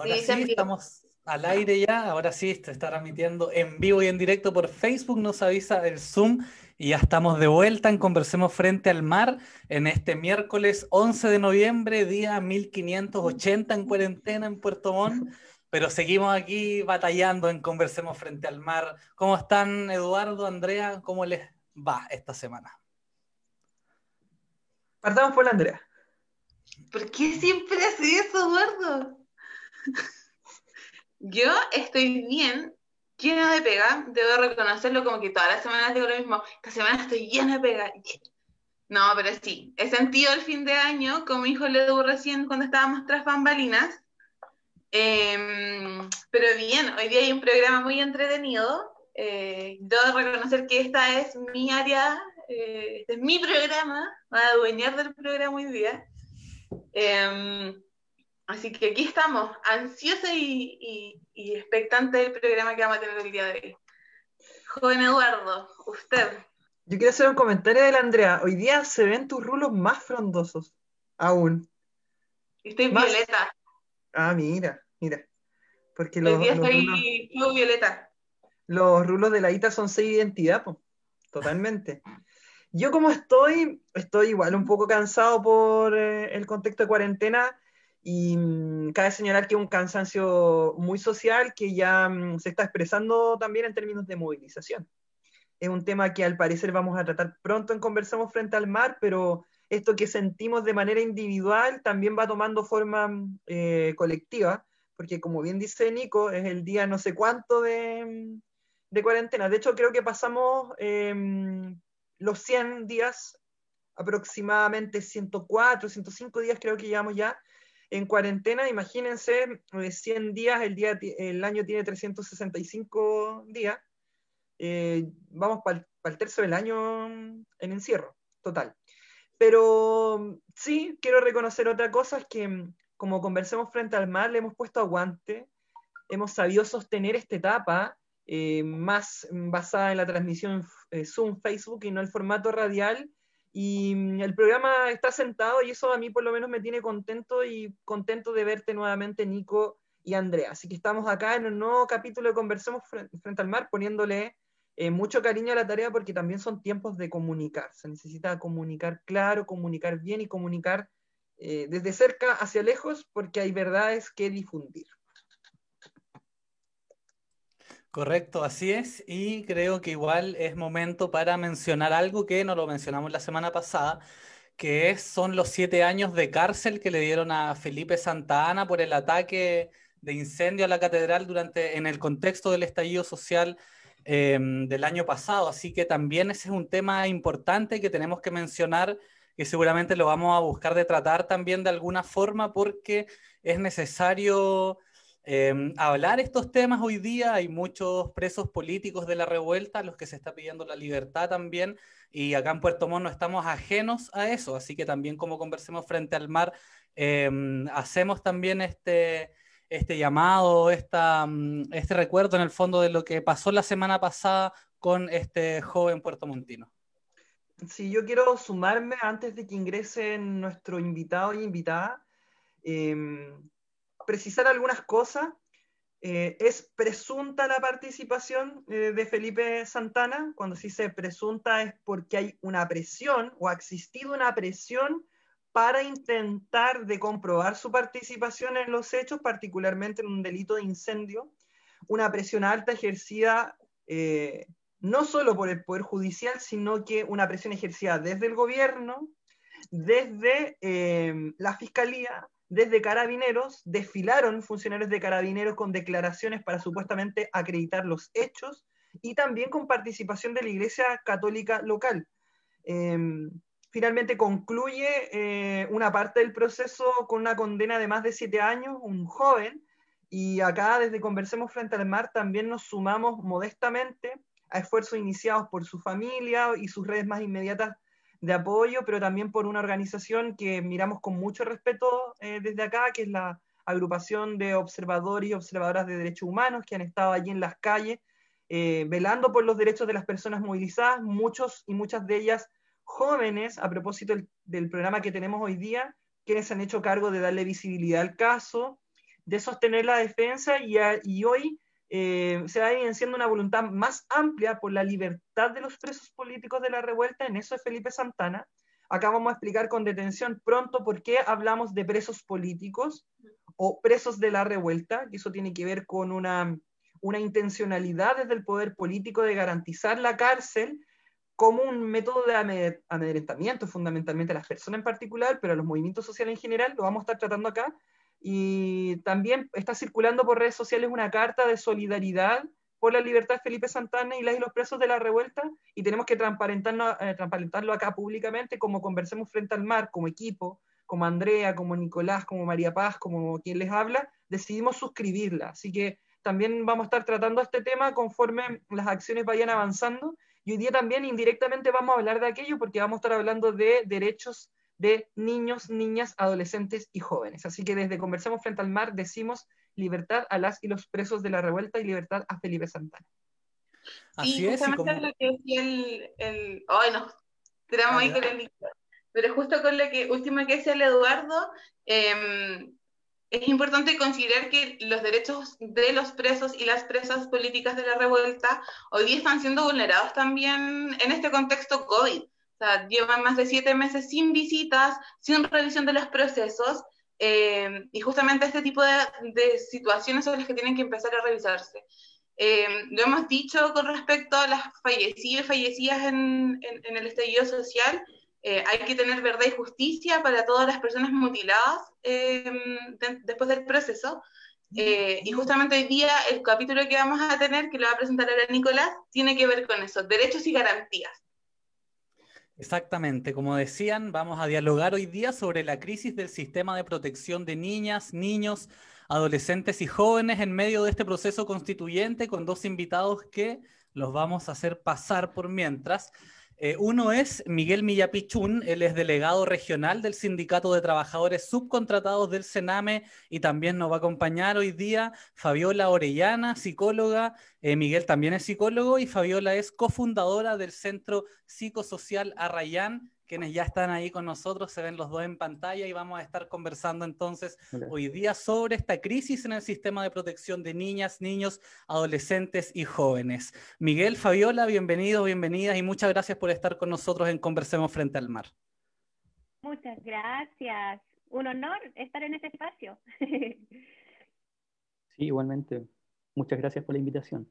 Ahora sí, estamos al aire ya, ahora sí, se está transmitiendo en vivo y en directo por Facebook, nos avisa el Zoom y ya estamos de vuelta en Conversemos Frente al Mar en este miércoles 11 de noviembre, día 1580 en cuarentena en Puerto Montt, pero seguimos aquí batallando en Conversemos Frente al Mar. ¿Cómo están Eduardo, Andrea? ¿Cómo les va esta semana? Partamos por la Andrea. ¿Por qué siempre hace eso, Eduardo? Yo estoy bien, llena de pega, debo reconocerlo como que todas las semanas digo lo mismo, esta semana estoy llena de pega. No, pero sí, he sentido el fin de año, como hijo le Edu recién cuando estábamos tras bambalinas. Em, pero bien, hoy día hay un programa muy entretenido. Eh, debo reconocer que esta es mi área, eh, este es mi programa, voy a adueñar del programa hoy día. Así que aquí estamos, ansiosa y, expectante del programa que vamos a tener el día de hoy. Joven Eduardo, usted. Yo quiero hacer un comentario de la Andrea. Hoy día se ven tus rulos más frondosos, aún. Estoy violeta. Ah, mira, mira. Porque Hoy día estoy violeta. Los rulos de la ITA son seis identidad, pues. Totalmente. Yo como estoy, estoy igual un poco cansado por eh, el contexto de cuarentena y mm, cabe señalar que es un cansancio muy social que ya mm, se está expresando también en términos de movilización. Es un tema que al parecer vamos a tratar pronto en Conversamos frente al mar, pero esto que sentimos de manera individual también va tomando forma mm, eh, colectiva, porque como bien dice Nico, es el día no sé cuánto de, de cuarentena. De hecho, creo que pasamos em, los 100 días, aproximadamente 104, 105 días creo que llevamos ya, en cuarentena, imagínense, 100 eh, días, el, día, el año tiene 365 días, eh, vamos para el tercio del año en encierro, total. Pero sí, quiero reconocer otra cosa, es que como conversemos frente al mar, le hemos puesto aguante, hemos sabido sostener esta etapa eh, más basada en la transmisión Zoom, Facebook y no el formato radial, y mm, el programa está sentado y eso a mí por lo menos me tiene contento y contento de verte nuevamente, Nico y Andrea. Así que estamos acá en un nuevo capítulo de Conversemos frente al mar, poniéndole eh, mucho cariño a la tarea porque también son tiempos de comunicar. Se necesita comunicar claro, comunicar bien y comunicar eh, desde cerca hacia lejos porque hay verdades que difundir. Correcto, así es. Y creo que igual es momento para mencionar algo que no lo mencionamos la semana pasada, que son los siete años de cárcel que le dieron a Felipe Santa Ana por el ataque de incendio a la catedral durante, en el contexto del estallido social em, del año pasado. Así que también ese es un tema importante que tenemos que mencionar y seguramente lo vamos a buscar de tratar también de alguna forma porque es necesario Em, hablar estos temas hoy día. Hay muchos presos políticos de la revuelta, los que se está pidiendo la libertad también, y acá en Puerto Montt no estamos ajenos a eso, así que también como conversemos frente al mar, em, hacemos también este, este llamado, esta, mm, este recuerdo en el fondo de lo que pasó la semana pasada con este joven puertomontino. Sí, yo quiero sumarme antes de que ingrese nuestro invitado y invitada. Em, precisar algunas cosas. Eh, es presunta la participación eh, de Felipe Santana. Cuando se dice presunta es porque hay una presión o ha existido una presión para intentar de comprobar su participación en los hechos, particularmente en un delito de incendio. Una presión alta ejercida eh, no solo por el Poder Judicial, sino que una presión ejercida desde el gobierno, desde la Fiscalía, desde carabineros, desfilaron funcionarios de carabineros con declaraciones para supuestamente acreditar los hechos y también con participación de la Iglesia Católica local. Em, finalmente concluye eh, una parte del proceso con una condena de más de siete años, un joven, y acá desde Conversemos Frente al Mar también nos sumamos modestamente a esfuerzos iniciados por su familia y sus redes más inmediatas de apoyo, pero también por una organización que miramos con mucho respeto eh, desde acá, que es la agrupación de observadores y observadoras de derechos humanos que han estado allí en las calles, eh, velando por los derechos de las personas movilizadas, muchos y muchas de ellas jóvenes, a propósito del, programa que tenemos hoy día, quienes han hecho cargo de darle visibilidad al caso, de sostener la defensa y, hoy eh, se va evidenciando una voluntad más amplia por la libertad de los presos políticos de la revuelta, en eso es Felipe Santana. Acá vamos a explicar con detención pronto por qué hablamos de presos políticos o presos de la revuelta, que eso tiene que ver con una, una intencionalidad desde el poder político de garantizar la cárcel como un método de amedrentamiento fundamentalmente a las personas en particular, pero a los movimientos sociales en general, lo vamos a estar tratando acá. Y también está circulando por redes sociales una carta de solidaridad por la libertad de Felipe Santana y las y los presos de la revuelta, y tenemos que transparentarlo, eh, transparentarlo acá públicamente, como conversemos frente al mar, como equipo, como Andrea, como Nicolás, como María Paz, como quien les habla, decidimos suscribirla. Así que también vamos a estar tratando este tema conforme las acciones vayan avanzando y hoy día también indirectamente vamos a hablar de aquello porque vamos a estar hablando de derechos de niños, niñas, adolescentes y jóvenes. Así que desde Conversemos Frente al Mar decimos libertad a las y los presos de la revuelta y libertad a Felipe Santana. Así es. lo que decía el, el... Ay, no, tiramos ahí con el... Pero justo con lo que último que decía el Eduardo, eh, es importante considerar que los derechos de los presos y las presas políticas de la revuelta hoy día están siendo vulnerados también en este contexto COVID. Sea, llevan más de siete meses sin visitas, sin revisión de los procesos, eh, y justamente este tipo de, situaciones son las que tienen que empezar a revisarse. Eh, lo hemos dicho con respecto a las fallecidas fallecidas en, en el estallido social, eh, hay que tener verdad y justicia para todas las personas mutiladas eh, después del proceso. Eh, y justamente hoy día el capítulo que vamos a tener, que lo va a presentar ahora Nicolás, tiene que ver con eso, derechos y garantías. Exactamente, como decían, vamos a dialogar hoy día sobre la crisis del sistema de protección de niñas, niños, adolescentes y jóvenes en medio de este proceso constituyente con dos invitados que los vamos a hacer pasar por mientras. Eh, uno es Miguel Millapichún, él es delegado regional del Sindicato de Trabajadores Subcontratados del Sename y también nos va a acompañar hoy día Fabiola Orellana, psicóloga. Eh, Miguel también es psicólogo y Fabiola es cofundadora del Centro Psicosocial Arrayán quienes ya están ahí con nosotros, se ven los dos en pantalla y vamos a estar conversando entonces hoy día sobre esta crisis en el sistema de protección de niñas, niños, adolescentes y jóvenes. Miguel, Fabiola, bienvenidos, bienvenidas y muchas gracias por estar con nosotros en Conversemos Frente al Mar. Muchas gracias. Un honor estar en este espacio. sí, igualmente. Muchas gracias por la invitación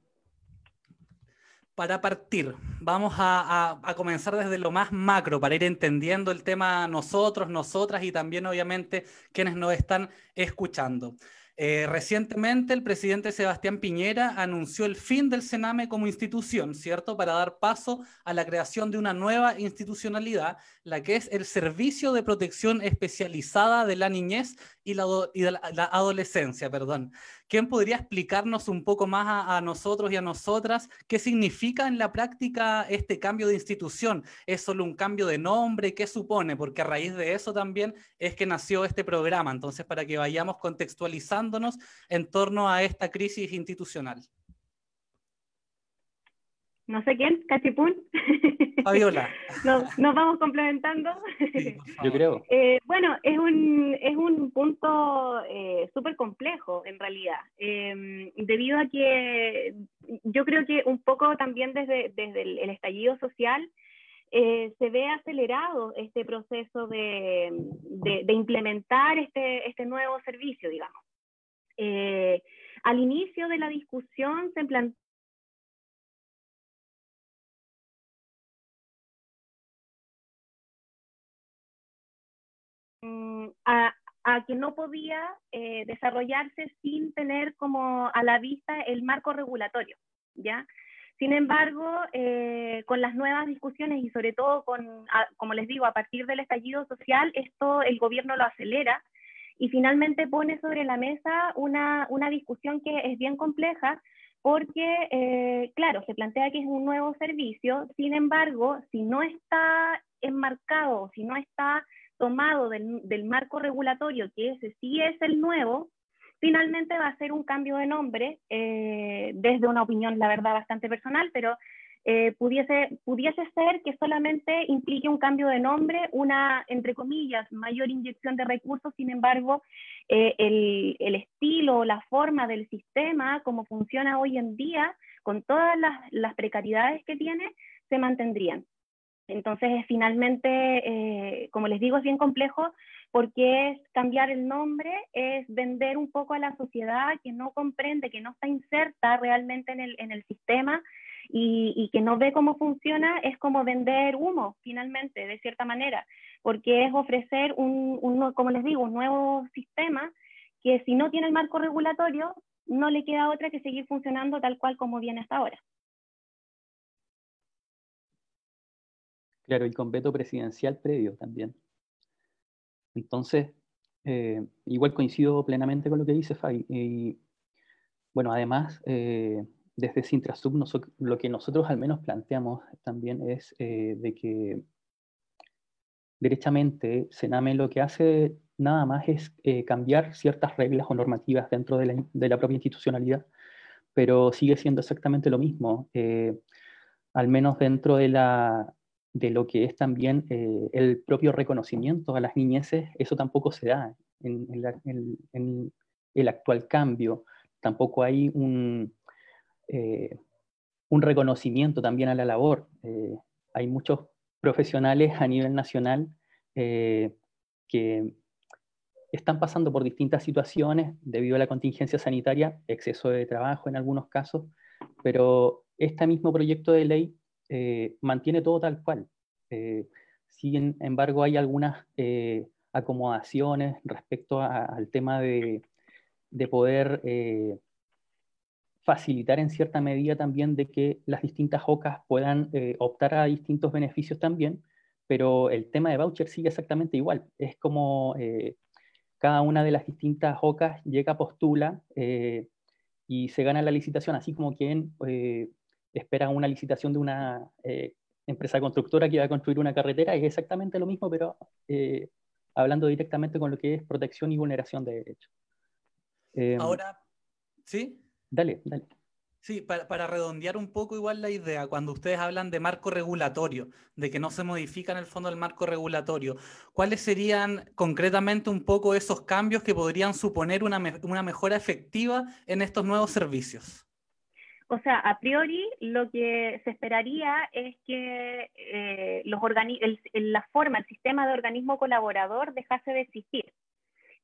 para partir, vamos a, comenzar desde lo más macro para ir entendiendo el tema nosotros, nosotras y también obviamente quienes nos están escuchando. Eh, recientemente el presidente Sebastián Piñera anunció el fin del Sename como institución, ¿cierto? Para dar paso a la creación de una nueva institucionalidad, la que es el Servicio de Protección Especializada de la Niñez y la, Adolescencia, perdón. ¿Quién podría explicarnos un poco más a, nosotros y a nosotras qué significa en la práctica este cambio de institución? ¿Es solo un cambio de nombre? ¿Qué supone? Porque a raíz de eso también es que nació este programa. Entonces, para que vayamos contextualizándonos en torno a esta crisis institucional. No sé quién, Cachipún. Fabiola. nos, nos, vamos complementando. Yo creo. Eh, bueno, es un, es un punto eh, súper complejo en realidad, em, debido a que yo creo que un poco también desde, desde el, estallido social eh, se ve acelerado este proceso de, de, de implementar este, este nuevo servicio, digamos. al inicio de la discusión se planteó a, que no podía eh, desarrollarse sin tener como a la vista el marco regulatorio, ¿ya? Sin embargo, eh, con las nuevas discusiones y sobre todo con, como les digo, a partir del estallido social, esto el gobierno lo acelera y finalmente pone sobre la mesa una, una discusión que es bien compleja porque, eh, claro, se plantea que es un nuevo servicio, sin embargo, si no está enmarcado, si no está tomado del, marco regulatorio, que ese sí es el nuevo, finalmente va a ser un cambio de nombre, eh, desde una opinión, la verdad, bastante personal, pero eh, pudiese, ser que solamente implique un cambio de nombre, una, entre comillas, mayor inyección de recursos, sin embargo, eh, el, el, estilo, la forma del sistema, como funciona hoy en día, con todas las, las precariedades que tiene, se mantendrían. Entonces, finalmente, eh, como les digo, es bien complejo porque es cambiar el nombre, es vender un poco a la sociedad que no comprende, que no está inserta realmente en el, en el sistema y, que no ve cómo funciona, es como vender humo, finalmente, de cierta manera, porque es ofrecer un, un, como les digo, un nuevo sistema que si no tiene el marco regulatorio, no le queda otra que seguir funcionando tal cual como viene hasta ahora. Claro, y con veto presidencial previo también. Entonces, eh, igual coincido plenamente con lo que dice Fabi. Y bueno, además, eh, desde Sintrasub, lo que nosotros al menos planteamos también es eh, de que derechamente Sename lo que hace nada más es cambiar ciertas reglas o normativas dentro de la, de la, propia institucionalidad, pero sigue siendo exactamente lo mismo, al menos dentro de la, de lo que es también eh, el propio reconocimiento a las niñeces, eso tampoco se da en, el actual cambio. Tampoco hay un, eh, un reconocimiento también a la labor. Eh, hay muchos profesionales a nivel nacional que están pasando por distintas situaciones debido a la contingencia sanitaria, exceso de trabajo en algunos casos, pero este mismo proyecto de ley eh, mantiene todo tal cual. Eh, sin embargo, hay algunas eh, acomodaciones respecto al tema de, poder facilitar en cierta medida también de que las distintas OCAs puedan optar a distintos beneficios también, pero el tema de voucher sigue exactamente igual. Es como cada una de las distintas OCAs llega, postula y se gana la licitación, así como quien esperan una licitación de una eh, empresa constructora que va a construir una carretera, es exactamente lo mismo, pero eh, hablando directamente con lo que es protección y vulneración de derechos. Em, Ahora, ¿sí? Dale, dale. Sí, para, redondear un poco igual la idea, cuando ustedes hablan de marco regulatorio, de que no se modifica en el fondo el marco regulatorio, ¿cuáles serían concretamente un poco esos cambios que podrían suponer una, una mejora efectiva en estos nuevos servicios? O sea, a priori lo que se esperaría es que eh, los la forma, el sistema de organismo colaborador dejase de existir.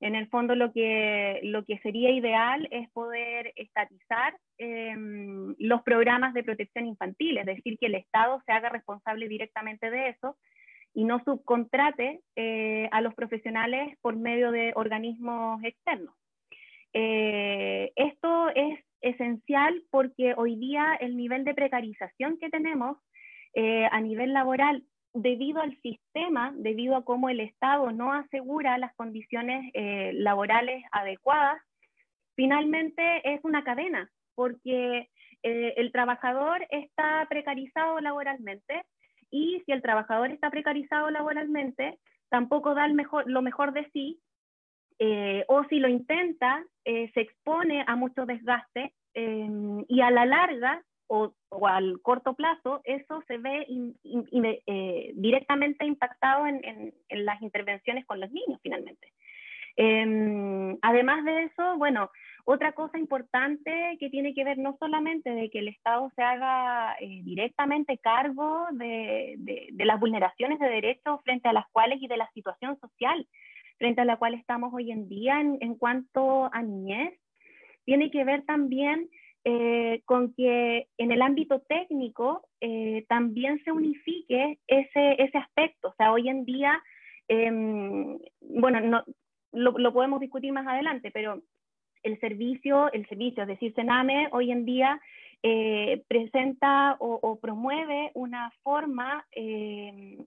En el fondo lo que, lo que sería ideal es poder estatizar em, los programas de protección infantil, es decir, que el Estado se haga responsable directamente de eso y no subcontrate eh, a los profesionales por medio de organismos externos. Eh, esto es esencial porque hoy día el nivel de precarización que tenemos eh, a nivel laboral debido al sistema, debido a cómo el Estado no asegura las condiciones eh, laborales adecuadas, finalmente es una cadena, porque eh, el trabajador está precarizado laboralmente y si el trabajador está precarizado laboralmente, tampoco da lo mejor de sí eh, o si lo intenta, eh, se expone a mucho desgaste em, y a la larga o, al corto plazo, eso se ve eh, directamente impactado en, las intervenciones con los niños finalmente. Em, además de eso, bueno, otra cosa importante que tiene que ver no solamente de que el Estado se haga directamente cargo de, de, las vulneraciones de derechos frente a las cuales y de la situación social frente a la cual estamos hoy en día en, cuanto a niñez, tiene que ver también eh, con que en el ámbito técnico eh, también se unifique ese, ese aspecto. O sea, hoy en día, em, bueno, no, lo, podemos discutir más adelante, pero el servicio, el servicio, es decir, Sename hoy en día eh, presenta o, o, promueve una forma em,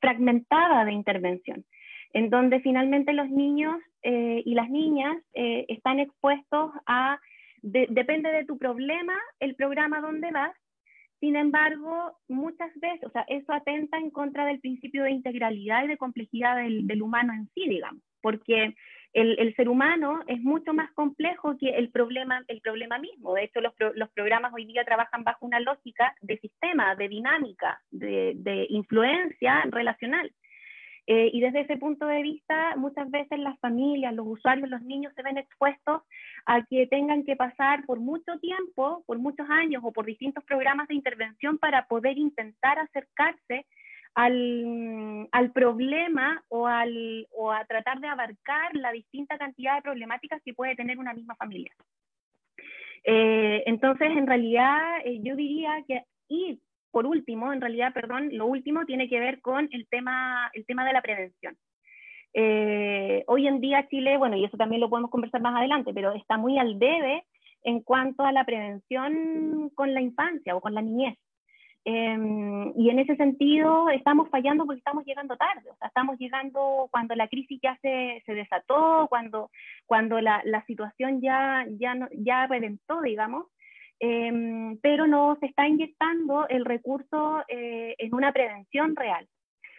fragmentada de intervención en donde finalmente los niños eh, y las niñas eh, están expuestos a, depende de tu problema, el programa donde vas, sin embargo, muchas veces, o sea, eso atenta en contra del principio de integralidad y de complejidad del, humano en sí, digamos, porque el, ser humano es mucho más complejo que el problema, el problema mismo. De hecho, los, los programas hoy día trabajan bajo una lógica de sistema, de dinámica, de, de influencia relacional. Eh, y desde ese punto de vista, muchas veces las familias, los usuarios, los niños se ven expuestos a que tengan que pasar por mucho tiempo, por muchos años o por distintos programas de intervención para poder intentar acercarse al, al problema o, al, o a tratar de abarcar la distinta cantidad de problemáticas que puede tener una misma familia. Eh, entonces, en realidad, eh, yo diría que ir por último, en realidad, perdón, lo último tiene que ver con el tema, el tema de la prevención. Eh, hoy en día Chile, bueno, y eso también lo podemos conversar más adelante, pero está muy al debe en cuanto a la prevención con la infancia o con la niñez. Em, y en ese sentido estamos fallando porque estamos llegando tarde, o sea, estamos llegando cuando la crisis ya se, se desató, cuando, cuando la, la situación ya, ya, no, ya reventó, digamos, Em, pero no se está inyectando el recurso eh, en una prevención real.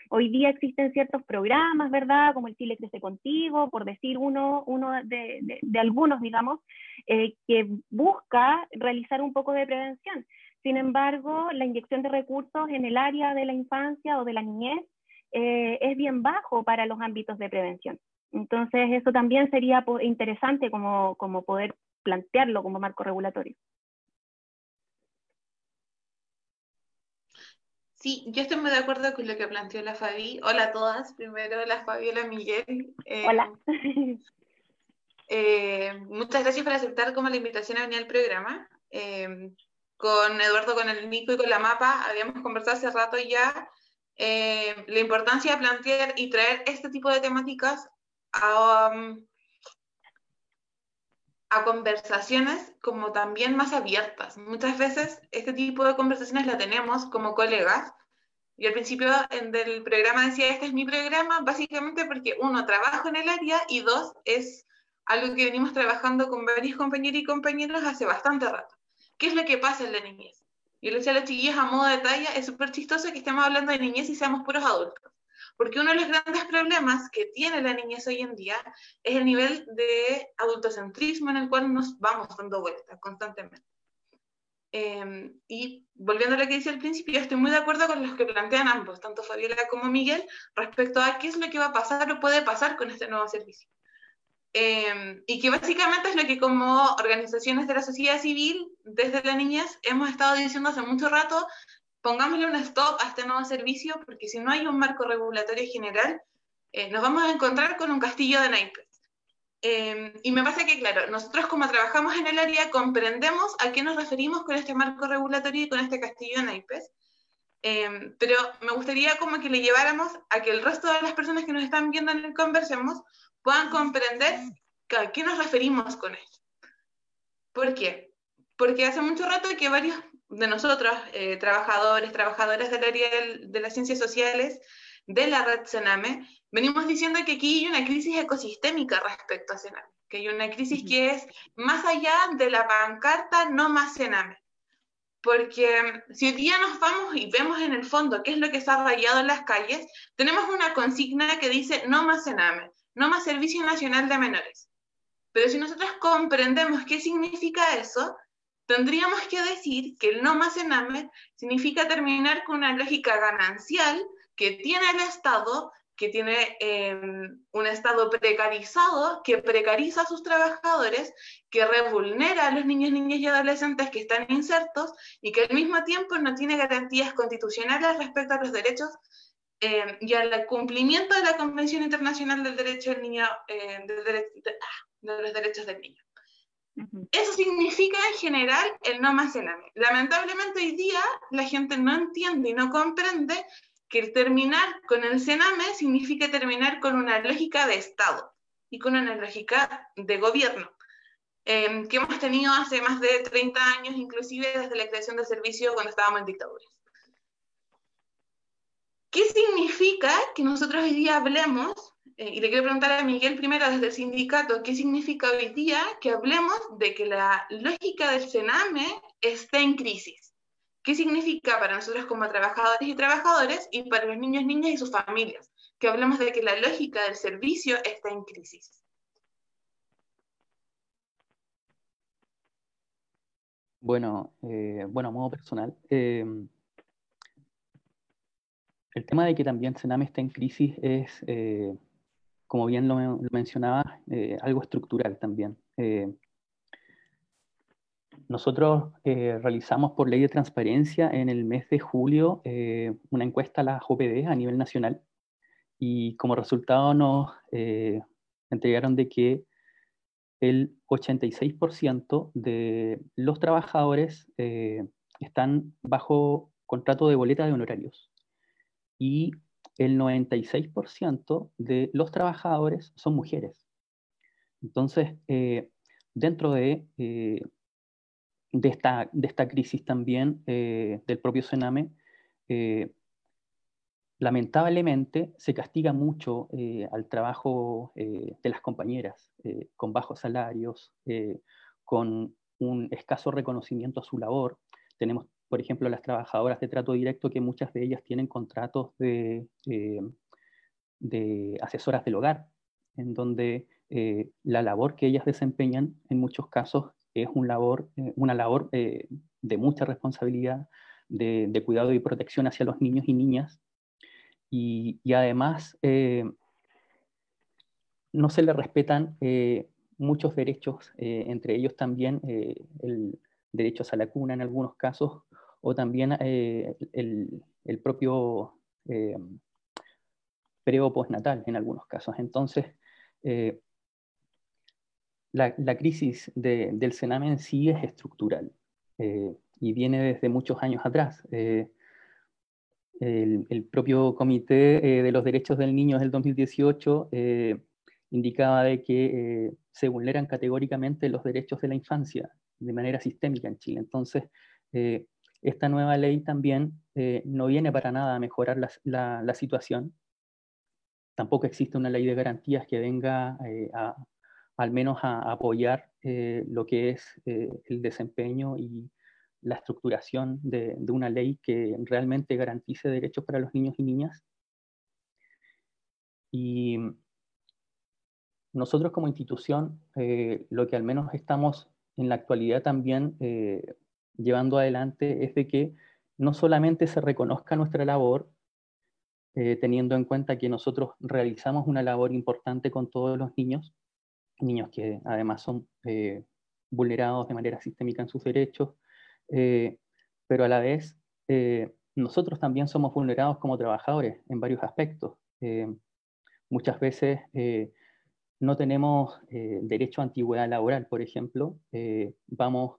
Hoy día existen ciertos programas, ¿verdad? Como el Chile Crece Contigo, por decir uno, uno de, de, algunos, digamos, eh, que busca realizar un poco de prevención. Sin embargo, la inyección de recursos en el área de la infancia o de la niñez eh, es bien bajo para los ámbitos de prevención. Entonces, eso también sería interesante como, como poder plantearlo como marco regulatorio. Sí, yo estoy muy de acuerdo con lo que planteó la Fabi. Hola a todas. Primero la Fabiola Miguel. Eh, Hola. Eh, muchas gracias por aceptar como la invitación a venir al programa. Eh, con Eduardo, con el Nico y con la MAPA habíamos conversado hace rato ya la importancia de plantear y traer este tipo de temáticas a, um, a conversaciones como también más abiertas. Muchas veces este tipo de conversaciones la tenemos como colegas. Y al principio del programa decía, este es mi programa, básicamente porque uno, trabajo en el área y dos, es algo que venimos trabajando con varios compañeros y compañeras hace bastante rato. ¿Qué es lo que pasa en la niñez? Yo le decía a las chiquillas a modo de talla, es súper chistoso que estemos hablando de niñez y seamos puros adultos. Porque uno de los grandes problemas que tiene la niñez hoy en día es el nivel de adultocentrismo en el cual nos vamos dando vueltas constantemente. Em, y volviendo a lo que decía al principio, estoy muy de acuerdo con los que plantean ambos, tanto Fabiola como Miguel, respecto a qué es lo que va a pasar o puede pasar con este nuevo servicio. Em, y que básicamente es lo que como organizaciones de la sociedad civil, desde la niñez, hemos estado diciendo hace mucho rato, pongámosle un stop a este nuevo servicio, porque si no hay un marco regulatorio general, eh, nos vamos a encontrar con un castillo de naipes. Em, y me pasa que, claro, nosotros como trabajamos en el área comprendemos a qué nos referimos con este marco regulatorio y con este castillo de naipes, em, pero me gustaría como que le lleváramos a que el resto de las personas que nos están viendo en el Conversemos puedan comprender a qué nos referimos con esto. ¿Por qué? Porque hace mucho rato que varios de nosotros, eh, trabajadores, trabajadoras del área de las ciencias sociales, de la red Sename, venimos diciendo que aquí hay una crisis ecosistémica respecto a Sename, que hay una crisis que es más allá de la pancarta no más Sename. Porque si hoy día nos vamos y vemos en el fondo qué es lo que se ha rayado en las calles, tenemos una consigna que dice no más Sename, no más Servicio Nacional de Menores. Pero si nosotros comprendemos qué significa eso, tendríamos que decir que el no más significa terminar con una lógica ganancial que tiene el Estado, que tiene em, un Estado precarizado, que precariza a sus trabajadores, que revulnera a los niños, niñas y adolescentes que están insertos y que al mismo tiempo no tiene garantías constitucionales respecto a los derechos em, y al cumplimiento de la Convención Internacional del Derecho del Niño, eh, ah, de los Derechos del Niño. Eso significa en general el no más Sename. Lamentablemente hoy día la gente no entiende y no comprende que el terminar con el Sename significa terminar con una lógica de Estado y con una lógica de gobierno, em, que hemos tenido hace más de 30 años, inclusive desde la creación del servicio cuando estábamos en dictaduras. ¿Qué significa que nosotros hoy día hablemos eh, y le quiero preguntar a Miguel primero desde el sindicato, ¿qué significa hoy día que hablemos de que la lógica del Sename está en crisis? ¿Qué significa para nosotros como trabajadores y trabajadores y para los niños, niñas y sus familias? Que hablemos de que la lógica del servicio está en crisis. Bueno, eh, bueno, a modo personal, em, el tema de que también Sename está en crisis es, eh, como bien lo, mencionaba, eh, algo estructural también. nosotros realizamos por ley de transparencia en el mes de julio una encuesta a las OPD a nivel nacional y como resultado nos entregaron de que el 86% de los trabajadores eh, están bajo contrato de boleta de honorarios y el 96% de los trabajadores son mujeres. Entonces, eh, dentro de, eh, de, esta, de, esta, crisis también del propio Sename, lamentablemente se castiga mucho eh, al trabajo eh, de las compañeras, eh, con bajos salarios, con un escaso reconocimiento a su labor. Tenemos, por ejemplo, las trabajadoras de trato directo, que muchas de ellas tienen contratos de, de asesoras del hogar, en donde la labor que ellas desempeñan en muchos casos es labor, una labor de mucha responsabilidad, de, cuidado y protección hacia los niños y niñas. Y, además eh, no se le respetan eh, muchos derechos, eh, entre ellos también el derecho a la cuna en algunos casos, o también el, el, propio periodo postnatal en algunos casos. Entonces, la, la, crisis del Sename en sí es estructural y viene desde muchos años atrás el, propio Comité eh, de los Derechos del Niño del 2018 eh, indicaba de que eh, se vulneran categóricamente los derechos de la infancia de manera sistémica en Chile. Entonces, esta nueva ley también no viene para nada a mejorar la, situación. Tampoco existe una ley de garantías que venga al menos a apoyar lo que es el desempeño y, la estructuración de, una ley que realmente garantice derechos para los niños y niñas. Y nosotros como institución, eh, lo que al menos estamos en la actualidad también eh, llevando adelante es de que no solamente se reconozca nuestra labor, eh, teniendo en cuenta que nosotros realizamos una labor importante con todos los niños, niños que además son vulnerados de manera sistémica en sus derechos, eh, pero a la vez eh, nosotros también somos vulnerados como trabajadores en varios aspectos. Eh, muchas veces no tenemos derecho a antigüedad laboral, por ejemplo. vamos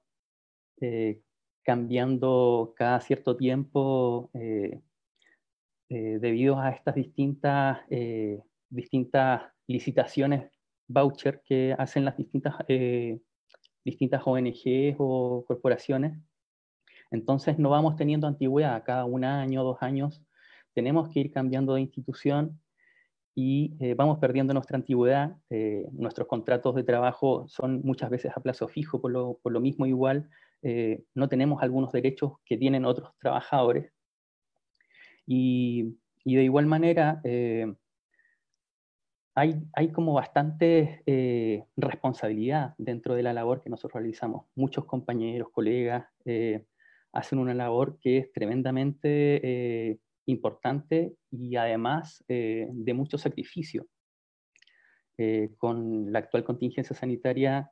cambiando cada cierto tiempo debido a estas distintas, distintas licitaciones voucher que hacen las distintas, distintas ONGs o corporaciones. Entonces no vamos teniendo antigüedad, cada un año, dos años, tenemos que ir cambiando de institución y eh, vamos perdiendo nuestra antigüedad. Eh, nuestros contratos de trabajo son muchas veces a plazo fijo, por lo, mismo igual eh, no tenemos algunos derechos que tienen otros trabajadores. Y, de igual manera, hay, hay, como bastante responsabilidad dentro de la labor que nosotros realizamos. Muchos compañeros, colegas, hacen una labor que es tremendamente eh, importante y además eh, de mucho sacrificio. Eh, con la actual contingencia sanitaria,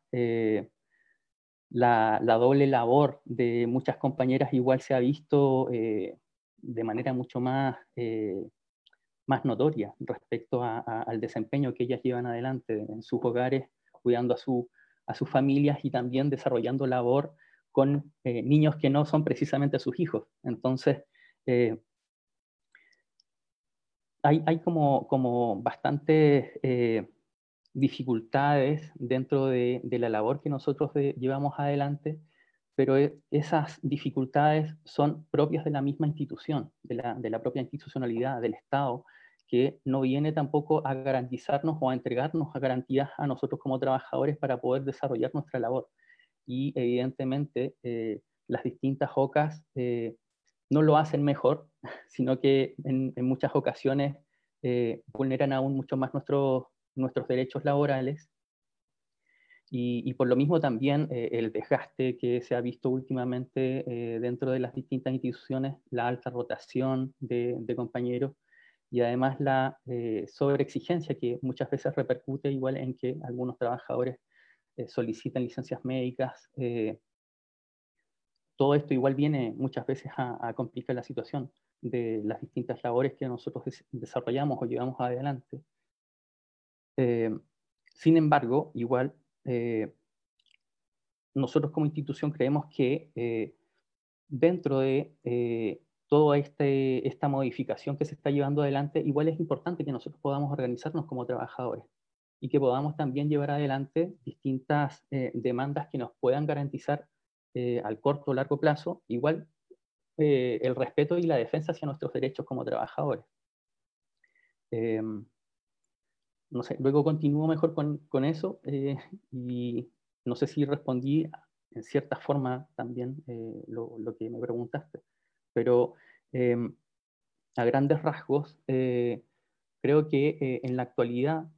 la, doble labor de muchas compañeras igual se ha visto de manera mucho más, más notoria respecto al desempeño que ellas llevan adelante en sus hogares, cuidando a, su, a sus familias y también desarrollando labor con eh, niños que no son precisamente sus hijos. Entonces, eh, hay, hay, como, como eh, dificultades dentro de, de, la labor que nosotros llevamos adelante, pero esas dificultades son propias de la misma institución, de la, de la propia institucionalidad, del Estado, que no viene tampoco a garantizarnos o a entregarnos a garantías a nosotros como trabajadores para poder desarrollar nuestra labor. Y evidentemente eh, las distintas OCAS eh, no lo hacen mejor, sino que en, muchas ocasiones eh, vulneran aún mucho más nuestros, nuestros derechos laborales. y, por lo mismo también eh, el desgaste que se ha visto últimamente eh, dentro de las distintas instituciones, la alta rotación de, compañeros y además la eh, sobreexigencia que muchas veces repercute igual en que algunos trabajadores solicitan licencias médicas. todo esto igual viene muchas veces a, complicar la situación de las distintas labores que nosotros desarrollamos o llevamos adelante. Sin embargo, igual eh, nosotros como institución creemos que eh, dentro de eh, toda este, esta modificación que se está llevando adelante, igual es importante que nosotros podamos organizarnos como trabajadores y que podamos también llevar adelante distintas demandas que nos puedan garantizar al corto o largo plazo, igual el respeto y la defensa hacia nuestros derechos como trabajadores. No sé, luego continúo mejor con, con eso eh, y no sé si respondí en cierta forma también eh, lo, lo, que me preguntaste, pero em, a grandes rasgos eh, creo que en la actualidad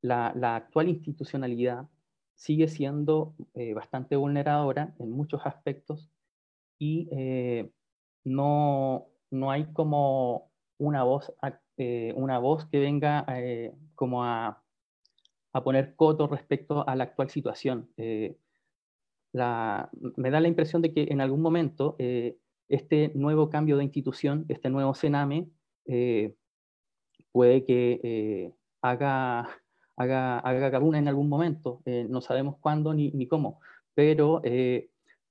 la, la, actual institucionalidad sigue siendo bastante vulneradora en muchos aspectos y no, no hay como una voz eh, una voz que venga eh, como a, a, poner coto respecto a la actual situación. Eh, la, me da la impresión de que en algún momento este nuevo cambio de institución, este nuevo Sename, puede que haga, haga, haga en algún momento. no sabemos cuándo ni, ni cómo, pero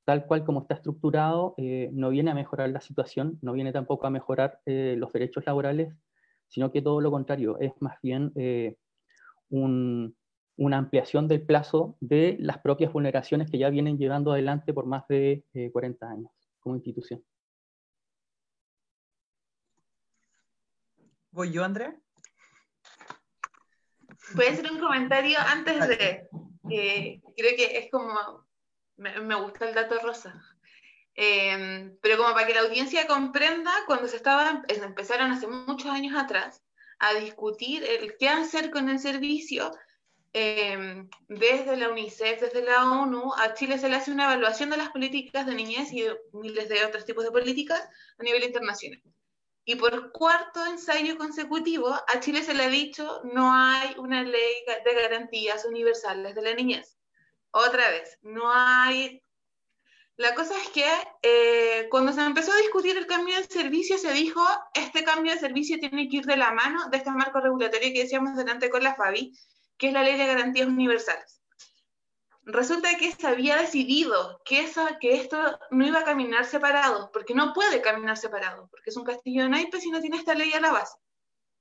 tal cual como está estructurado, no viene a mejorar la situación, no viene tampoco a mejorar los derechos laborales sino que todo lo contrario, es más bien eh, una ampliación del plazo de las propias vulneraciones que ya vienen llevando adelante por más de 40 eh, años como institución. ¿Voy yo, Andrea? Puede ser un comentario antes de, creo que es como, me gusta el dato rosa. Em, pero como para que la audiencia comprenda, cuando se estaba, empezaron hace muchos años atrás a discutir el qué hacer con el servicio, em, desde la UNICEF, desde la ONU, a Chile se le hace una evaluación de las políticas de niñez y miles de otros tipos de políticas a nivel internacional. Y por cuarto ensayo consecutivo, a Chile se le ha dicho no hay una ley de garantías universales de la niñez. Otra vez, no hay la cosa es que eh, cuando se empezó a discutir el cambio de servicio, se dijo, este cambio de servicio tiene que ir de la mano de este marco regulatorio que decíamos delante con la FABI, que es la Ley de Garantías Universales. Resulta que se había decidido que, eso, que esto no iba a caminar separado, porque no puede caminar separado, porque es un castillo de naipes y no tiene esta ley a la base.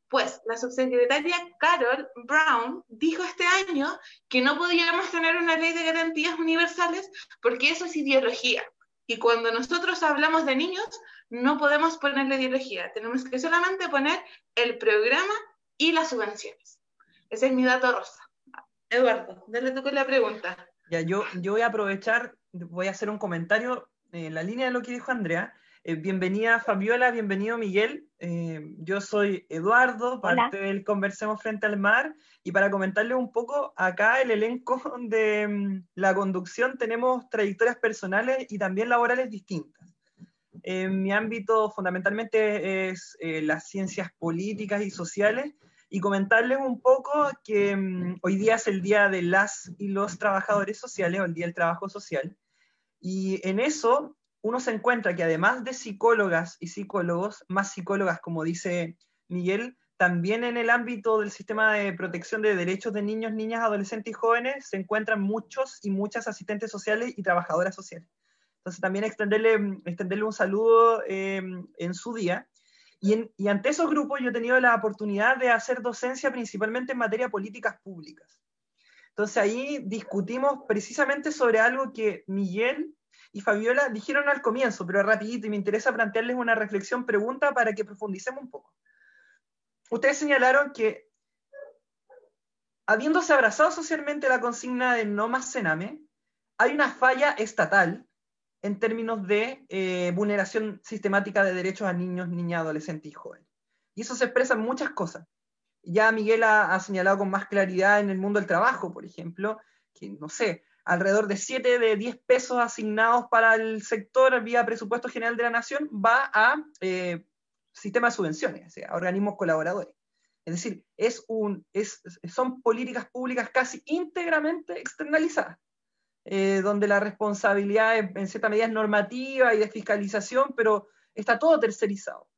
Pues la subsecretaria Carol Brown dijo este año que no podíamos tener una ley de garantías universales porque eso es ideología. Y cuando nosotros hablamos de niños, no podemos ponerle ideología. Tenemos que solamente poner el programa y las subvenciones. Ese es mi dato rosa. Eduardo, dale tú con la pregunta. Ya, yo, yo voy a aprovechar, voy a hacer un comentario en la línea de lo que dijo Andrea eh, bienvenida Fabiola, bienvenido Miguel. Eh, yo soy Eduardo, parte del Conversemos Frente al Mar. Y para comentarles un poco, acá el elenco de mm, la conducción tenemos trayectorias personales y también laborales distintas. En mi ámbito fundamentalmente es eh, las ciencias políticas y sociales y comentarles un poco que mm, hoy día es el día de las y los trabajadores sociales o el día del trabajo social. Y en eso uno se encuentra que además de psicólogas y psicólogos, más psicólogas, como dice Miguel, también en el ámbito del sistema de protección de derechos de niños, niñas, adolescentes y jóvenes se encuentran muchos y muchas asistentes sociales y trabajadoras sociales. Entonces también extenderle, extenderle un saludo eh, en su día. Y, y, ante esos grupos yo he tenido la oportunidad de hacer docencia principalmente en materia de políticas públicas. Entonces ahí discutimos precisamente sobre algo que Miguel y Fabiola dijeron al comienzo, pero rapidito, y me interesa plantearles una reflexión, pregunta para que profundicemos un poco. Ustedes señalaron que, habiéndose abrazado socialmente la consigna de no más cename, hay una falla estatal en términos de eh, vulneración sistemática de derechos a niños, niñas, adolescentes y jóvenes. Y eso se expresa en muchas cosas. ya Miguel ha, señalado con más claridad en el mundo del trabajo, por ejemplo, que no sé, alrededor de 7 de 10 pesos asignados para el sector vía presupuesto general de la nación va a eh, sistema de subvenciones, o sea, organismos colaboradores. Es decir, es un, es, son políticas públicas casi íntegramente externalizadas, eh, donde la responsabilidad en cierta medida es normativa y de fiscalización, pero está todo tercerizado.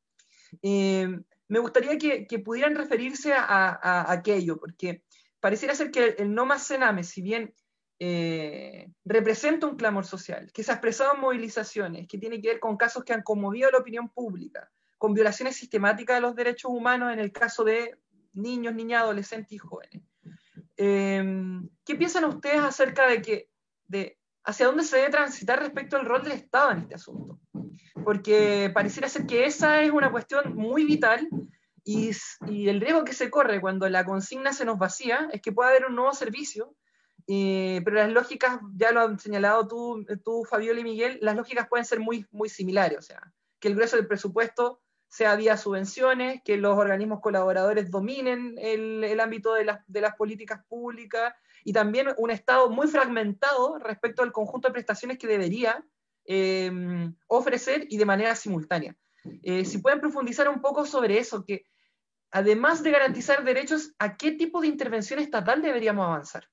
Eh, me gustaría que, pudieran referirse a, aquello, porque pareciera ser que el no más cename, si bien eh, representa un clamor social, que se ha expresado en movilizaciones, que tiene que ver con casos que han conmovido la opinión pública, con violaciones sistemáticas de los derechos humanos en el caso de niños, niñas, adolescentes y jóvenes. Eh, ¿Qué piensan ustedes acerca de que, de hacia dónde se debe transitar respecto al rol del Estado en este asunto? porque pareciera ser que esa es una cuestión muy vital y, el riesgo que se corre cuando la consigna se nos vacía es que pueda haber un nuevo servicio, eh, pero las lógicas, ya lo han señalado tú, tú, Fabiola y Miguel, las lógicas pueden ser muy, muy similares, o sea, que el grueso del presupuesto sea vía subvenciones, que los organismos colaboradores dominen el, el ámbito de las, de las políticas públicas y también un Estado muy fragmentado respecto al conjunto de prestaciones que debería Em, ofrecer y de manera simultánea. Eh, si pueden profundizar un poco sobre eso, que además de garantizar derechos, ¿a qué tipo de intervención estatal deberíamos avanzar?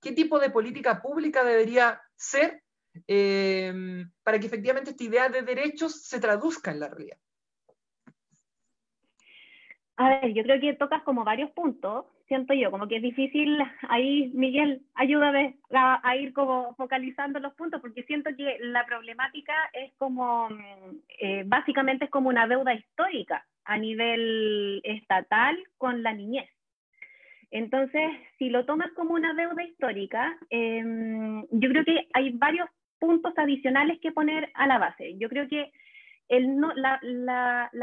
¿Qué tipo de política pública debería ser em, para que efectivamente esta idea de derechos se traduzca en la realidad? A ver, yo creo que tocas como varios puntos siento yo, como que es difícil ahí, Miguel, ayúdame a, ir como focalizando los puntos, porque siento que la problemática es como, eh, básicamente es como una deuda histórica a nivel estatal con la niñez. Entonces, si lo tomas como una deuda histórica, em, yo creo que hay varios puntos adicionales que poner a la base. Yo creo que el no, la,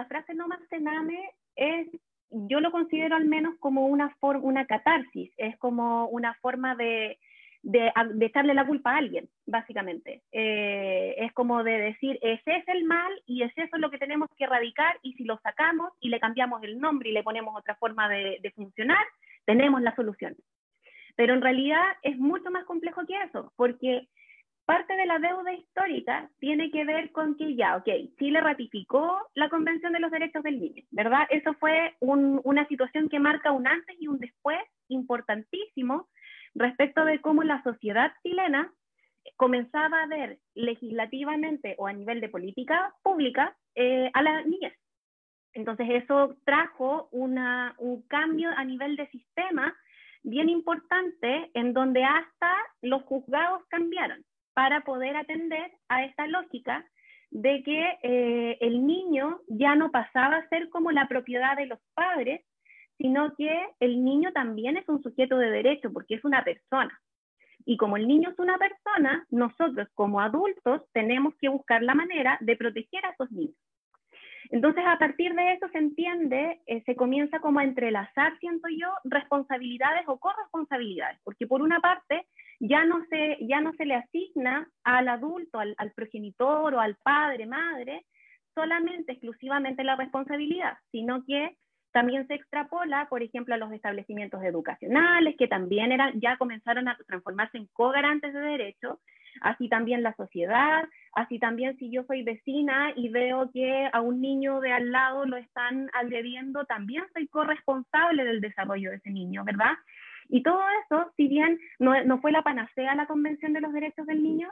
frase no más cename es yo lo considero al menos como una, una catarsis, es como una forma de, de, echarle la culpa a alguien, básicamente. Eh, es como de decir, ese es el mal y es eso lo que tenemos que erradicar y si lo sacamos y le cambiamos el nombre y le ponemos otra forma de, de funcionar, tenemos la solución. Pero en realidad es mucho más complejo que eso, porque Parte de la deuda histórica tiene que ver con que ya, ok, Chile ratificó la Convención de los Derechos del Niño, ¿verdad? Eso fue una situación que marca un antes y un después importantísimo respecto de cómo la sociedad chilena comenzaba a ver legislativamente o a nivel de política pública eh, a la niñez. Entonces eso trajo un cambio a nivel de sistema bien importante en donde hasta los juzgados cambiaron para poder atender a esta lógica de que eh, el niño ya no pasaba a ser como la propiedad de los padres, sino que el niño también es un sujeto de derecho porque es una persona. Y como el niño es una persona, nosotros como adultos tenemos que buscar la manera de proteger a esos niños. Entonces, a partir de eso se entiende, eh, se comienza como a entrelazar, siento yo, responsabilidades o corresponsabilidades, porque por una parte, ya no se, ya no se le asigna al adulto, al, progenitor o al padre, madre, solamente, exclusivamente la responsabilidad, sino que también se extrapola, por ejemplo, a los establecimientos educacionales, que también eran, ya comenzaron a transformarse en co-garantes de derechos, así también la sociedad, así también si yo soy vecina y veo que a un niño de al lado lo están agrediendo, también soy corresponsable del desarrollo de ese niño, ¿verdad? Y todo eso, si bien no, no fue la panacea la Convención de los Derechos del Niño,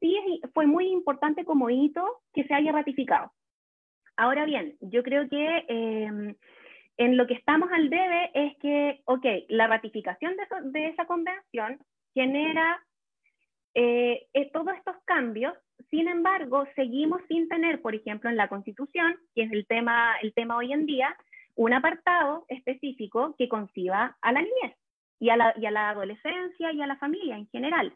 sí fue muy importante como hito que se haya ratificado. Ahora bien, yo creo que em, en lo que estamos al debe es que, ok, la ratificación de, de esa convención genera eh, eh, todos estos cambios, sin embargo, seguimos sin tener, por ejemplo, en la Constitución, que es el tema, el tema hoy en día, un apartado específico que conciba a la niñez y a la, y a la adolescencia y a la familia en general.